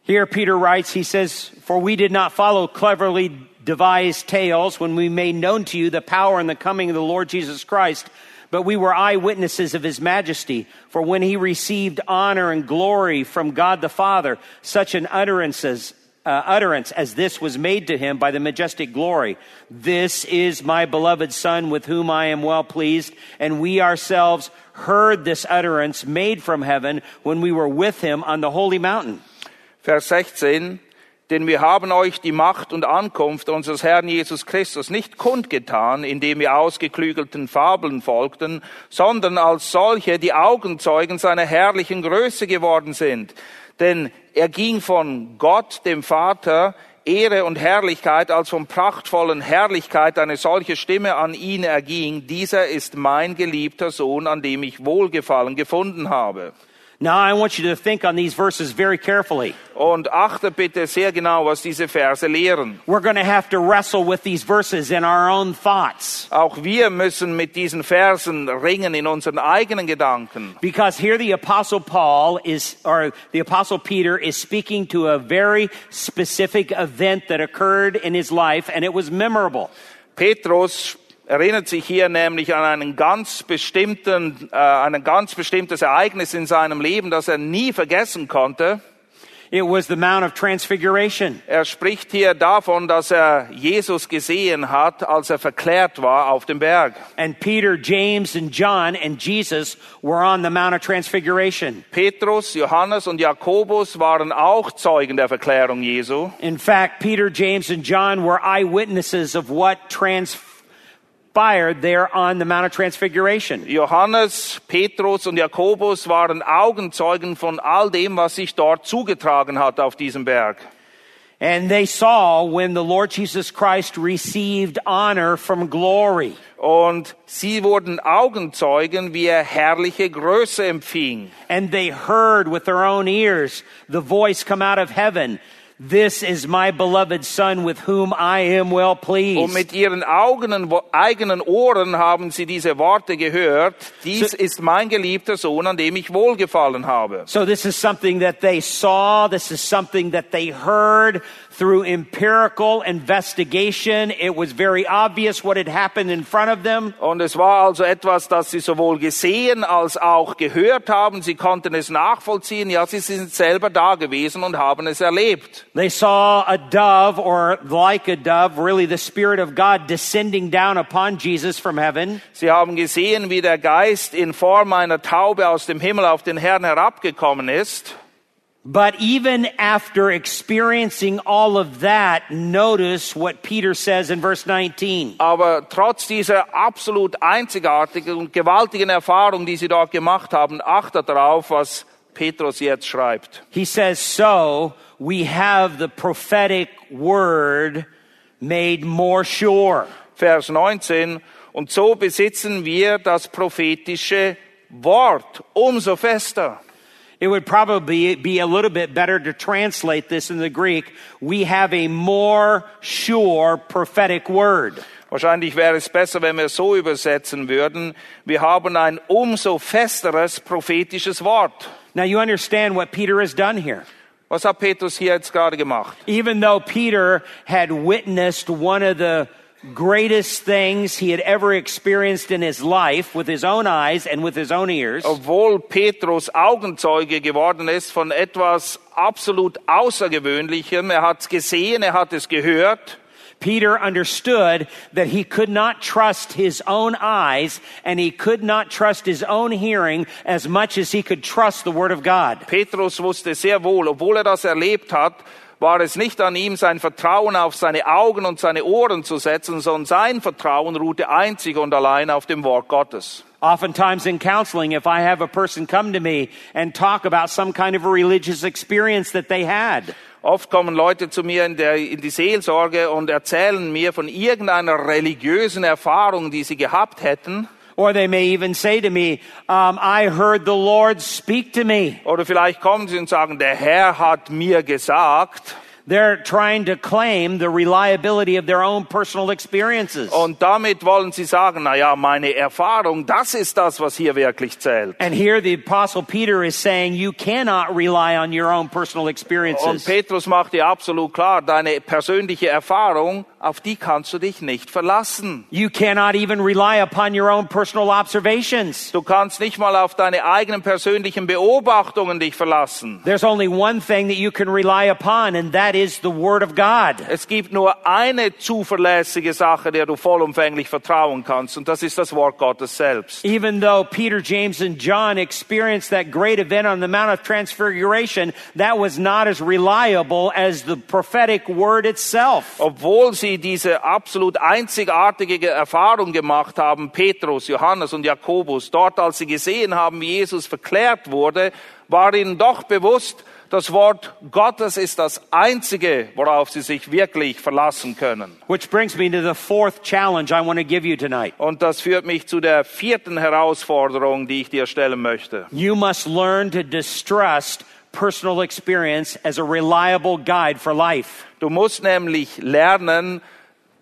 Here Peter writes, he says, For we did not follow cleverly devised tales when we made known to you the power and the coming of the Lord Jesus Christ, but we were eyewitnesses of his majesty. For when he received honor and glory from God the Father, such an utterance as, uh, utterance as this was made to him by the majestic glory. This is my beloved Son with whom I am well pleased, and we ourselves heard this utterance made from heaven when we were with him on the holy mountain. Vers 16. Denn wir haben euch die Macht und Ankunft unseres Herrn Jesus Christus nicht kundgetan, indem wir ausgeklügelten Fabeln folgten, sondern als solche, die Augenzeugen seiner herrlichen Größe geworden sind. Denn er ging von Gott, dem Vater, Ehre und Herrlichkeit, als von prachtvollen Herrlichkeit eine solche Stimme an ihn erging. Dieser ist mein geliebter Sohn, an dem ich Wohlgefallen gefunden habe. Now I want you to think on these verses very carefully. Und achte bitte sehr genau, was diese Verse lehren. We're going to have to wrestle with these verses in our own thoughts. Auch wir müssen mit diesen Versen ringen in unseren eigenen Gedanken. Because here the apostle Paul is, or the apostle Peter is speaking to a very specific event that occurred in his life and it was memorable. Petrus erinnert sich hier nämlich an einen ganz bestimmten, äh, ein ganz bestimmtes Ereignis in seinem Leben, das er nie vergessen konnte. It was the Mount of Transfiguration. Er spricht hier davon, dass er Jesus gesehen hat, als er verklärt war auf dem Berg. And Peter, James, and John and Jesus were on the Mount of Transfiguration. Petrus, Johannes und Jakobus waren auch Zeugen der Verklärung Jesu. In fact, Peter, James, and John were eyewitnesses of what transpired there on the Mount of Transfiguration. Johannes, Petrus und Jakobus waren Augenzeugen von all dem, was sich dort zugetragen hat auf diesem Berg. And they saw when the Lord Jesus Christ received honor from glory. Und sie wurden Augenzeugen, wie er herrliche Größe empfing. And they heard with their own ears the voice come out of heaven. This is my beloved son with whom I am well Und pleased. mit ihren Augen, eigenen Ohren haben sie diese Worte gehört. Dies So- ist mein geliebter Sohn, an dem ich wohlgefallen habe. So this is something that they saw. This is something that they heard through empirical investigation. It was very obvious what had happened in front of them. Und es war also etwas, das sie sowohl gesehen als auch gehört haben. Sie konnten es nachvollziehen. Ja, sie sind selber da gewesen und haben es erlebt. They saw a dove, or like a dove, really the Spirit of God descending down upon Jesus from heaven. Sie haben gesehen, wie der Geist in Form einer Taube aus dem Himmel auf den Herrn herabgekommen ist. But even after experiencing all of that, notice what Peter says in verse 19. Aber trotz dieser absolut einzigartigen und gewaltigen Erfahrung, die sie dort gemacht haben, achtet darauf, was Petrus jetzt schreibt. He says, So we have the prophetic word made more sure. Vers 19. Und so besitzen wir das prophetische Wort umso fester. It would probably be a little bit better to translate this in the Greek. We have a more sure prophetic word. Wahrscheinlich wäre es besser, wenn wir es so übersetzen würden. Wir haben ein umso festeres prophetisches Wort. Now you understand what Peter has done here. Was hat Petrus hier jetzt gerade gemacht? Even though Peter had witnessed one of the greatest things he had ever experienced in his life with his own eyes and with his own ears, Obwohl Petrus Augenzeuge geworden ist von etwas absolut Außergewöhnlichem, er hat es gesehen, er hat es gehört, Peter understood that he could not trust his own eyes and he could not trust his own hearing as much as he could trust the Word of God. Petrus wusste sehr wohl, obwohl er das erlebt hat, war es nicht an ihm, sein Vertrauen auf seine Augen und seine Ohren zu setzen, sondern sein Vertrauen ruhte einzig und allein auf dem Wort Gottes. Oftentimes in counseling, if I have a person come to me and talk about some kind of a religious experience that they had, Oft kommen Leute zu mir in, der, in die Seelsorge und erzählen mir von irgendeiner religiösen Erfahrung, die sie gehabt hätten. or they may even say to me, um, I heard the Lord speak to me. Oder vielleicht kommen sie und sagen, der Herr hat mir gesagt. They're trying to claim the reliability of their own personal experiences. Und damit wollen sie sagen, na ja, meine Erfahrung, das ist das, was hier wirklich zählt. And here the apostle Peter is saying you cannot rely on your own personal Und experiences. Petrus macht dir absolut klar, deine persönliche Erfahrung, auf die kannst du dich nicht verlassen. You cannot even rely upon your own personal observations. Du kannst nicht mal auf deine eigenen persönlichen Beobachtungen dich verlassen. There's only one thing that you can rely upon, and that is the Word of God. Es gibt nur eine zuverlässige Sache, der du vollumfänglich vertrauen kannst, und das ist das Wort Gottes selbst. Even though Peter, James, and John experienced that great event on the Mount of Transfiguration, that was not as reliable as the prophetic word itself. Obwohl sie diese absolut einzigartige Erfahrung gemacht haben, Petrus, Johannes und Jakobus, dort als sie gesehen haben, wie Jesus verklärt wurde, war ihnen doch bewusst, das Wort Gottes ist das Einzige, worauf sie sich wirklich verlassen können. Which brings me to the fourth challenge I want to give you tonight. Und das führt mich zu der vierten Herausforderung, die ich dir stellen möchte. You must learn to distrust personal experience as a reliable guide for life. Du musst nämlich lernen,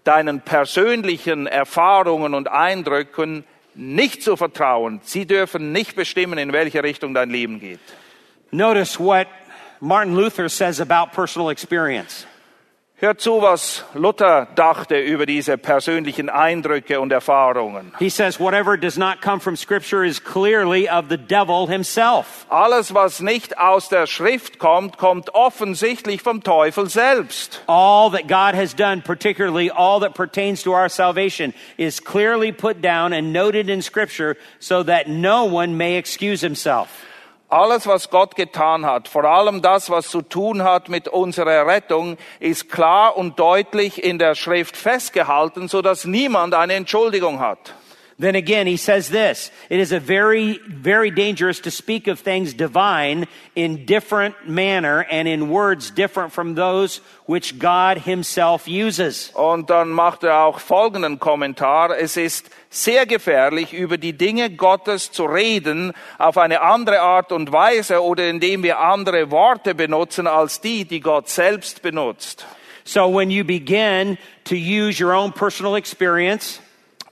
deinen persönlichen Erfahrungen und Eindrücken nicht zu vertrauen. Sie dürfen nicht bestimmen, in welche Richtung dein Leben geht. Notice what Martin Luther says about personal experience. Hör zu, was Luther dachte über diese persönlichen Eindrücke und Erfahrungen. He says, whatever does not come from Scripture is clearly of the devil himself. Alles, was nicht aus der Schrift kommt, kommt offensichtlich vom Teufel selbst. All that God has done, particularly all that pertains to our salvation, is clearly put down and noted in Scripture so that no one may excuse himself. Alles, was Gott getan hat, vor allem das, was zu tun hat mit unserer Rettung, ist klar und deutlich in der Schrift festgehalten, so dass niemand eine Entschuldigung hat. Then again, he says this it is a very, very dangerous to speak of things divine in different manner and in words different from those which God himself uses. Und dann macht er auch folgenden Kommentar. Es ist sehr gefährlich, über die Dinge Gottes zu reden auf eine andere Art und Weise oder indem wir andere Worte benutzen als die, die Gott selbst benutzt. So when you begin to use your own personal experience,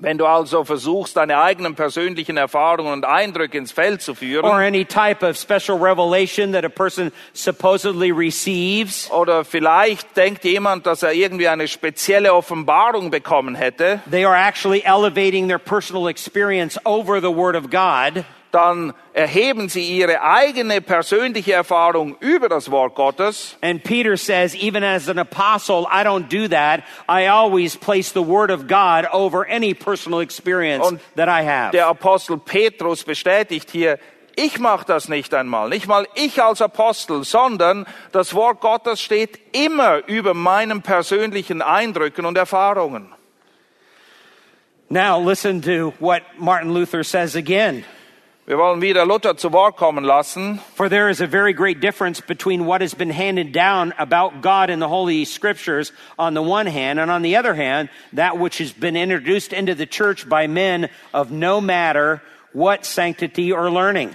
Wenn du also versuchst, deine eigenen persönlichen Erfahrungen und Eindrücke ins Feld zu führen, or any type of special revelation that a person supposedly receives, oder vielleicht denkt jemand, dass er irgendwie eine spezielle Offenbarung bekommen hätte, they are actually elevating their personal experience over the Word of God. Dann erheben sie ihre eigene persönliche Erfahrung über das Wort Gottes. And Peter says, even as an apostle, I don't do that. I always place the Word of God over any personal experience Und that I have. Der Apostel Petrus bestätigt hier, ich mache das nicht einmal, nicht mal ich als Apostel, sondern das Wort Gottes steht immer über meinen persönlichen Eindrücken und Erfahrungen. Now listen to what Martin Luther says again. Wir wollen wieder Luther zu Wort kommen lassen. For there is a very great difference between what has been handed down about God in the Holy Scriptures on the one hand, and on the other hand, that which has been introduced into the church by men of no matter what sanctity or learning.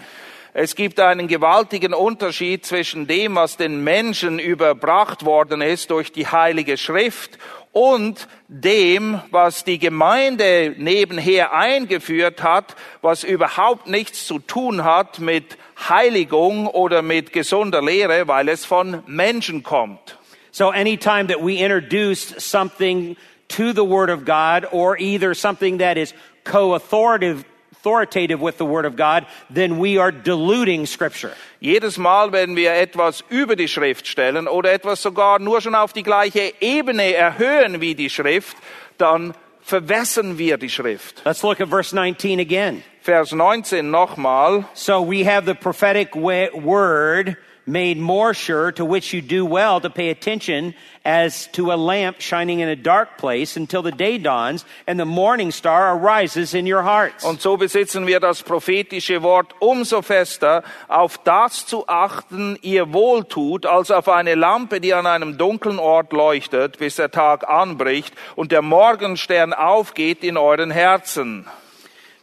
Es gibt einen gewaltigen Unterschied zwischen dem, was den Menschen überbracht worden ist durch die Heilige Schrift und dem, was die Gemeinde nebenher eingeführt hat, was überhaupt nichts zu tun hat mit Heiligung oder mit gesunder Lehre, weil es von Menschen kommt. So anytime that we introduce something to the Word of God, or either something that is co-authoritative authoritative with the Word of God, then we are diluting Scripture. Jedes Mal, wenn wir etwas über die Schrift stellen oder etwas sogar nur schon auf die gleiche Ebene erhöhen wie die Schrift, dann verwässern wir die Schrift. Let's look at verse 19 again. Vers 19 nochmal. So we have the prophetic word made more sure, to which you do well to pay attention as to a lamp shining in a dark place until the day dawns and the morning star arises in your hearts. Und so besitzen wir das prophetische Wort umso fester, auf das zu achten, ihr wohltut, als auf eine Lampe, die an einem dunklen Ort leuchtet, bis der Tag anbricht und der Morgenstern aufgeht in euren Herzen.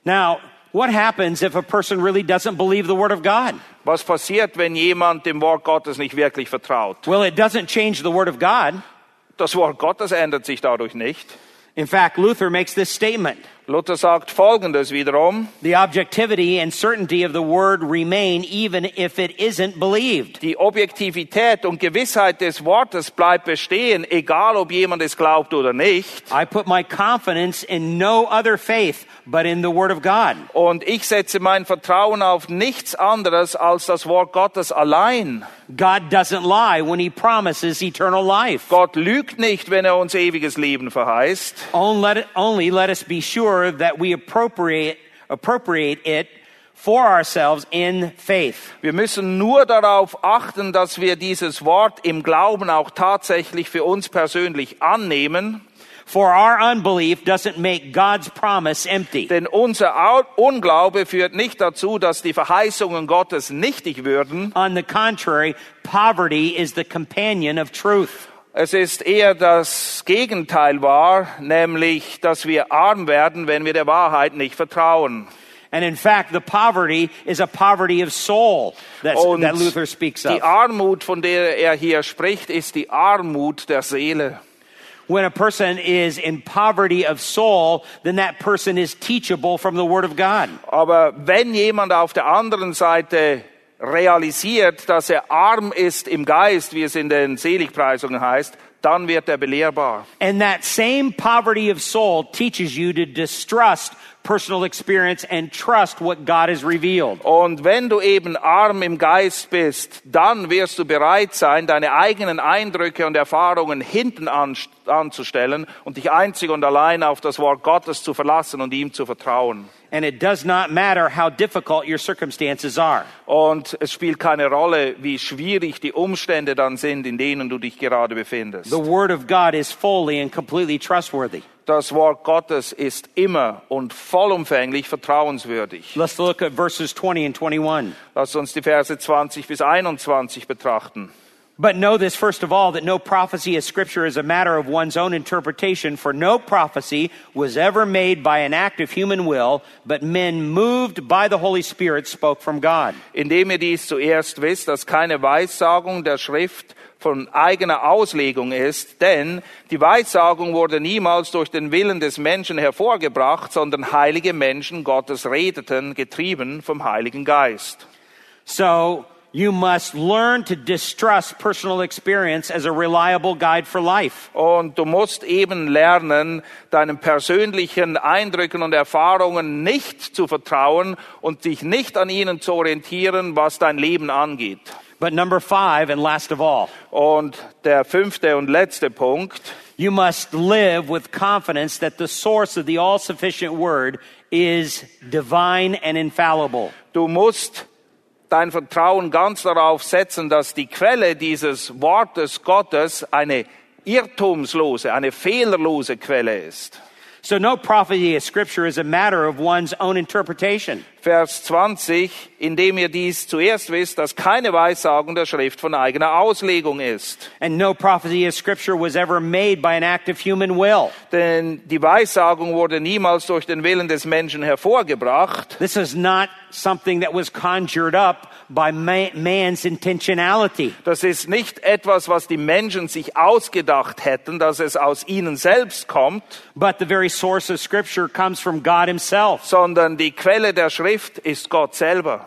Now, what happens if a person really doesn't believe the Word of God? Was passiert, wenn jemand dem Wort Gottes nicht wirklich vertraut? Well, it doesn't change the Word of God. Das Wort Gottes ändert sich dadurch nicht. In fact, Luther makes this statement. Luther sagt Folgendes wiederum. The objectivity and certainty of the Word remain even if it isn't believed. Die Objektivität und Gewissheit des Wortes bleibt bestehen, egal ob jemand es glaubt oder nicht. I put my confidence in no other faith but in the Word of God. Und ich setze mein Vertrauen auf nichts anderes als das Wort Gottes allein. God doesn't lie when He promises eternal life. Gott lügt nicht, wenn er uns ewiges Leben verheißt. Only let, only let us be sure that we appropriate, appropriate it for ourselves in faith. Wir müssen nur darauf achten, dass wir dieses Wort im Glauben auch tatsächlich für uns persönlich annehmen. For our unbelief doesn't make God's promise empty. Denn unser Au- Unglaube führt nicht dazu, dass die Verheißungen Gottes nichtig würden. On the contrary, poverty is the companion of truth. Es ist eher das Gegenteil wahr, nämlich, dass wir arm werden, wenn wir der Wahrheit nicht vertrauen. And in fact, the poverty is a poverty of soul Und that Luther speaks die of. Armut, von der er hier spricht, ist die Armut der Seele. When a person is in poverty of soul, then that person is teachable from the Word of God. Aber wenn jemand auf der anderen Seite realisiert, dass er arm ist im Geist, wie es in den Seligpreisungen heißt, dann wird er belehrbar. And that same poverty of soul teaches you to distrust personal experience and trust what God has revealed. Und wenn du eben arm im Geist bist, dann wirst du bereit sein, deine eigenen Eindrücke und Erfahrungen hinten an, anzustellen und dich einzig und allein auf das Wort Gottes zu verlassen und ihm zu vertrauen. And it does not matter how difficult your circumstances are. Und es spielt keine Rolle, wie schwierig die Umstände dann sind, in denen du dich gerade befindest. The Word of God is fully and completely trustworthy. Das Wort Gottes ist immer und vollumfänglich vertrauenswürdig. Let's look at verses 20 and 21. Lass uns die Verse 20 bis 21 betrachten. But know this first of all that no prophecy of Scripture is a matter of one's own interpretation, for no prophecy was ever made by an act of human will, but men moved by the Holy Spirit spoke from God. Indem ihr dies zuerst wisst, dass keine Weissagung der Schrift von eigener Auslegung ist, denn die Weissagung wurde niemals durch den Willen des Menschen hervorgebracht, sondern heilige Menschen Gottes redeten, getrieben vom Heiligen Geist. So you must learn to distrust personal experience as a reliable guide for life. Und du musst eben lernen, deinen persönlichen Eindrücken und Erfahrungen nicht zu vertrauen und dich nicht an ihnen zu orientieren, was dein Leben angeht. But number five, and last of all, Und der fünfte und letzte Punkt, you must live with confidence that the source of the all sufficient word is divine and infallible. du musst dein Vertrauen ganz darauf setzen, dass die Quelle dieses Wortes Gottes eine irrtumslose, eine fehlerlose Quelle ist. So no prophecy of scripture is a matter of one's own interpretation. Vers 20, indem ihr dies zuerst wisst, dass keine Weissagung der Schrift von eigener Auslegung ist. And no prophecy of scripture was ever made by an act of human will. Denn die Weissagung wurde niemals durch den Willen des Menschen hervorgebracht. This is not something that was conjured up by ma- man's intentionality. Das ist nicht etwas, was die Menschen sich ausgedacht hätten, dass es aus ihnen selbst kommt, But the very source of scripture comes from God himself. sondern die Quelle der Schrift ist Gott selber.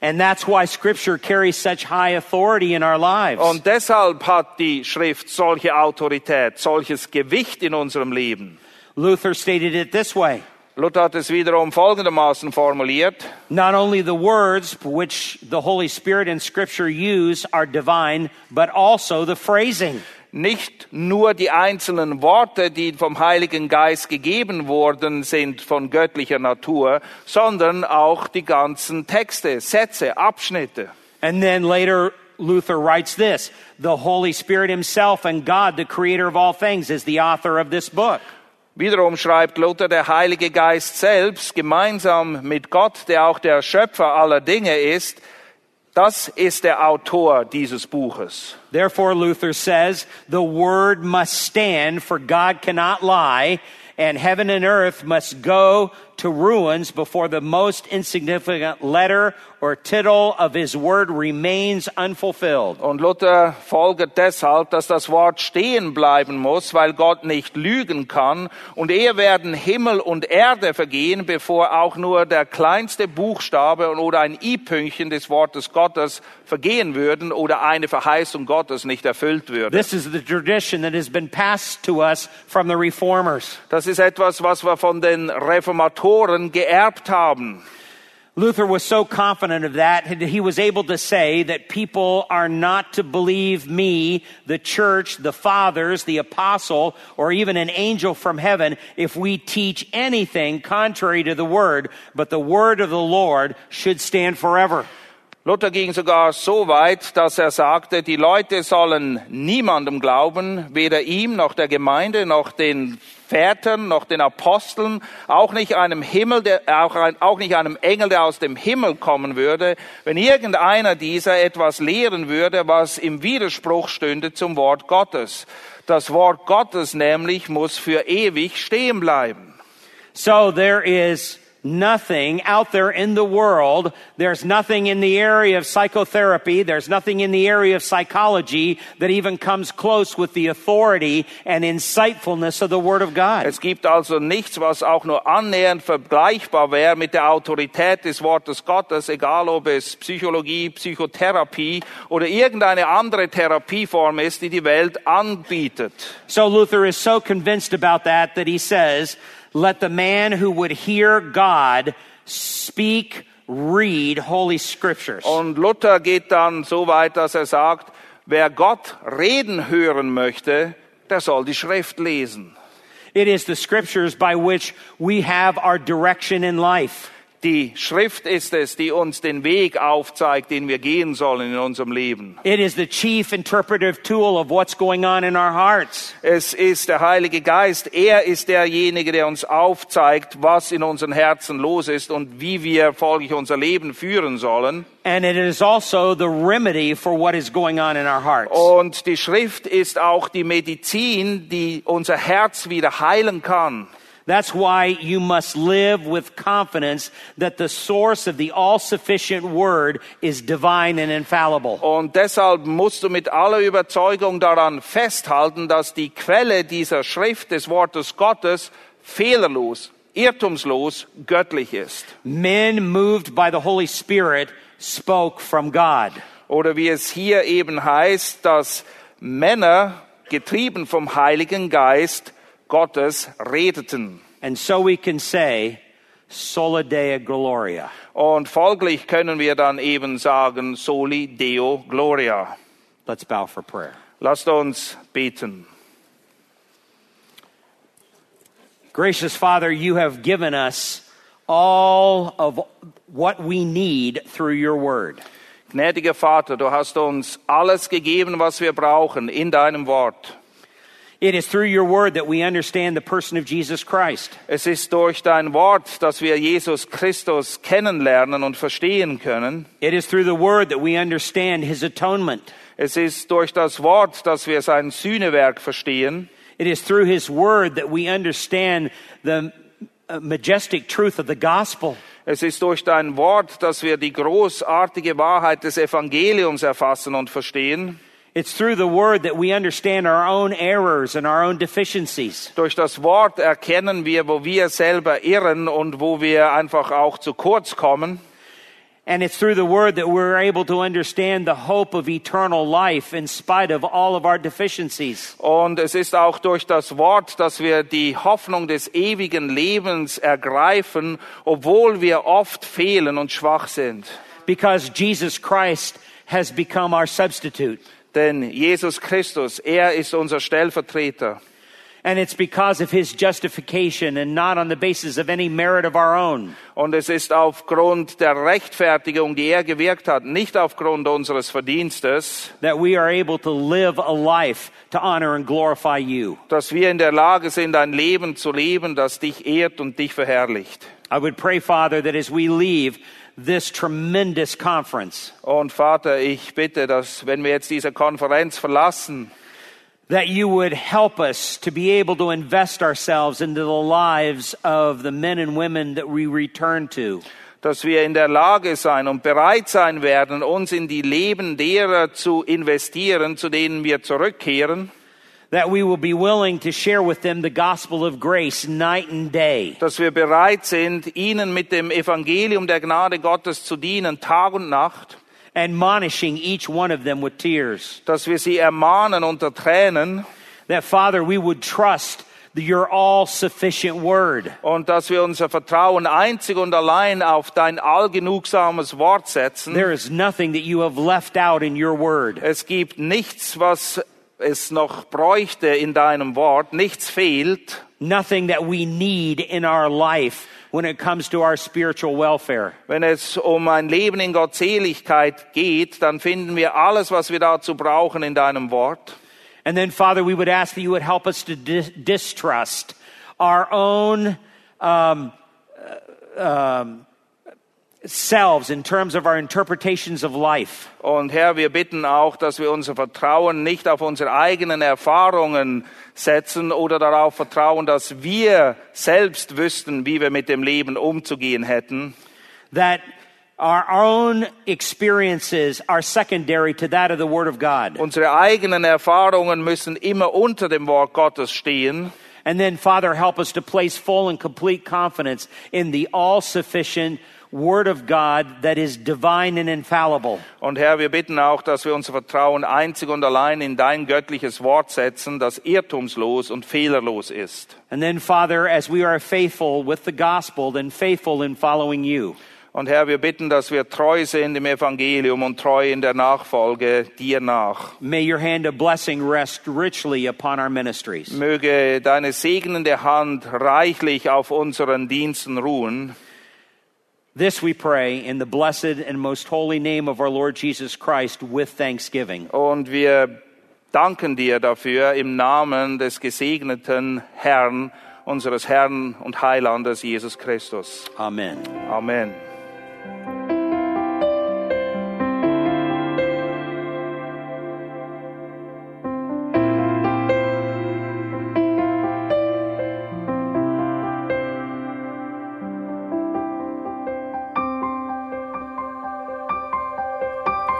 And that's why scripture carries such high authority in our lives. Und deshalb hat die Schrift solche Autorität, solches Gewicht in unserem Leben. Luther stated it this way. Luther hat es wiederum folgendermaßen formuliert. Not only the words which the Holy Spirit and scripture use are divine, but also the phrasing. Nicht nur die einzelnen Worte, die vom Heiligen Geist gegeben wurden, sind von göttlicher Natur, sondern auch die ganzen Texte, Sätze, Abschnitte. And then later, Luther writes this The Holy Spirit Himself and God, the creator of all things, is the author of this book. Wiederum schreibt Luther, der Heilige Geist selbst, gemeinsam mit Gott, der auch der Schöpfer aller Dinge ist, das ist der Autor dieses Buches. Therefore, Luther says, the word must stand, for God cannot lie, and heaven and earth must go to ruins before the most insignificant letter or tittle of his word remains unfulfilled. Und Luther folgert deshalb, dass das Wort stehen bleiben muss, weil Gott nicht lügen kann. Und eher werden Himmel und Erde vergehen, bevor auch nur der kleinste Buchstabe oder ein i-Pünktchen des Wortes Gottes vergehen würden oder eine Verheißung Gottes nicht erfüllt würde. This is the tradition that has been passed to us from the reformers. Das ist etwas, was wir von den Reformatoren geerbt haben. Luther was so confident of that that he was able to say that people are not to believe me, the church, the fathers, the apostle, or even an angel from heaven if we teach anything contrary to the word, but the word of the Lord should stand forever. Luther ging sogar so weit, dass er sagte, die Leute sollen niemandem glauben, weder ihm noch der Gemeinde noch den Vätern noch den Aposteln, auch nicht einem Himmel, der, auch, ein, auch nicht einem Engel, der aus dem Himmel kommen würde, wenn irgendeiner dieser etwas lehren würde, was im Widerspruch stünde zum Wort Gottes. Das Wort Gottes nämlich muss für ewig stehen bleiben. So there is nothing out there in the world. There's nothing in the area of psychotherapy. There's nothing in the area of psychology that even comes close with the authority and insightfulness of the Word of God. Es gibt also nichts, was auch nur annähernd vergleichbar wäre mit der Autorität des Wortes Gottes, egal ob es Psychologie, Psychotherapie oder irgendeine andere Therapieform ist, die die Welt anbietet. So Luther is so convinced about that that he says, let the man who would hear God speak, read Holy Scriptures. Und Luther geht dann so weit, dass er sagt, wer Gott reden hören möchte, der soll die Schrift lesen. It is the Scriptures by which we have our direction in life. Die Schrift ist es, die uns den Weg aufzeigt, den wir gehen sollen in unserem Leben. It is the chief interpretive tool of what's going on in our hearts. Es ist der Heilige Geist. Er ist derjenige, der uns aufzeigt, was in unseren Herzen los ist und wie wir folglich unser Leben führen sollen. And it is also the remedy for what is going on in our hearts. Und die Schrift ist auch die Medizin, die unser Herz wieder heilen kann. That's why you must live with confidence that the source of the all sufficient word is divine and infallible. Und deshalb musst du mit aller Überzeugung daran festhalten, dass die Quelle dieser Schrift des Wortes Gottes fehlerlos, irrtumslos, göttlich ist. Men moved by the Holy Spirit spoke from God. Oder wie es hier eben heißt, dass Männer, getrieben vom Heiligen Geist Gottes, redeten. And so we can say, Sola Dea Gloria. Und folglich können wir dann eben sagen, Soli Deo Gloria. Let's bow for prayer. Lasst uns beten. Gracious Father, you have given us all of what we need through your word. Gnädiger Vater, du hast uns alles gegeben, was wir brauchen in deinem Wort. It is through your word that we understand the person of Jesus Christ. Es ist durch dein Wort, dass wir Jesus Christus kennenlernen und verstehen können. It is through the word that we understand his atonement. Es ist durch das Wort, dass wir sein Sühnewerk verstehen. It is through his word that we understand the uh, majestic truth of the gospel. Es ist durch dein Wort, dass wir die großartige Wahrheit des Evangeliums erfassen und verstehen. It's through the word that we understand our own errors and our own deficiencies. Durch das Wort erkennen wir, wo wir selber irren und wo wir einfach auch zu kurz kommen. And it's through the word that we're able to understand the hope of eternal life in spite of all of our deficiencies. Und es ist auch durch das Wort, dass wir die Hoffnung des ewigen Lebens ergreifen, obwohl wir oft fehlen und schwach sind. Because Jesus Christ has become our substitute. Denn Jesus Christus, er ist unser Stellvertreter. And it's because of his justification and not on the basis of any merit of our own. Und es ist aufgrund der Rechtfertigung, die er gewirkt hat, nicht aufgrund unseres Verdienstes, that we are able to live a life to honor and glorify you. dass wir in der Lage sind, ein Leben zu leben, das dich ehrt und dich verherrlicht. I would pray, Father, that as we leave this tremendous conference, oh, Und Vater, ich bitte, dass wenn wir jetzt diese Konferenz verlassen, that you would help us to be able to invest ourselves into the lives of the men and women that we return to. dass wir in der Lage sein und bereit sein werden, uns in die Leben derer zu investieren, zu denen wir zurückkehren, That we will be willing to share with them the gospel of grace night and day. dass wir bereit sind, ihnen mit dem Evangelium der Gnade Gottes zu dienen, Tag und Nacht, admonishing each one of them with tears. dass wir sie ermahnen unter Tränen That, Father, we would trust your all sufficient word. und dass wir unser Vertrauen einzig und allein auf dein allgenugsames Wort setzen. There is nothing that you have left out in your word. Es gibt nichts, was es noch bräuchte in deinem Wort, nichts fehlt. Nothing that we need in our life when it comes to our spiritual welfare. Wenn es um ein Leben in Gottseligkeit geht, dann finden wir alles, was wir dazu brauchen in deinem Wort. And then, Father, we would ask that you would help us to dis- distrust our own um, uh, um, selves in terms of our interpretations of life. Und Herr, wir bitten auch, dass wir unser Vertrauen nicht auf unsere eigenen Erfahrungen setzen oder darauf vertrauen, dass wir selbst wüssten, wie wir mit dem Leben umzugehen hätten, That our own experiences are secondary to that of the Word of God. Unsere eigenen Erfahrungen müssen immer unter dem Wort Gottes stehen. And then, Father, help us to place full and complete confidence in the all sufficient Word of God that is divine and infallible. Und Herr, wir bitten auch, dass wir unser Vertrauen einzig und allein in dein göttliches Wort setzen, das irrtumslos und fehlerlos ist. And then, Father, as we are faithful with the gospel, then faithful in following you. Und Herr, wir bitten, dass wir treu sind im Evangelium und treu in der Nachfolge dir nach. May your hand of blessing rest richly upon our ministries. Möge deine segnende Hand reichlich auf unseren Diensten ruhen. This we pray in the blessed and most holy name of our Lord Jesus Christ with thanksgiving. Und wir danken dir dafür im Namen des gesegneten Herrn, unseres Herrn und Heilandes Jesus Christus. Amen. Amen.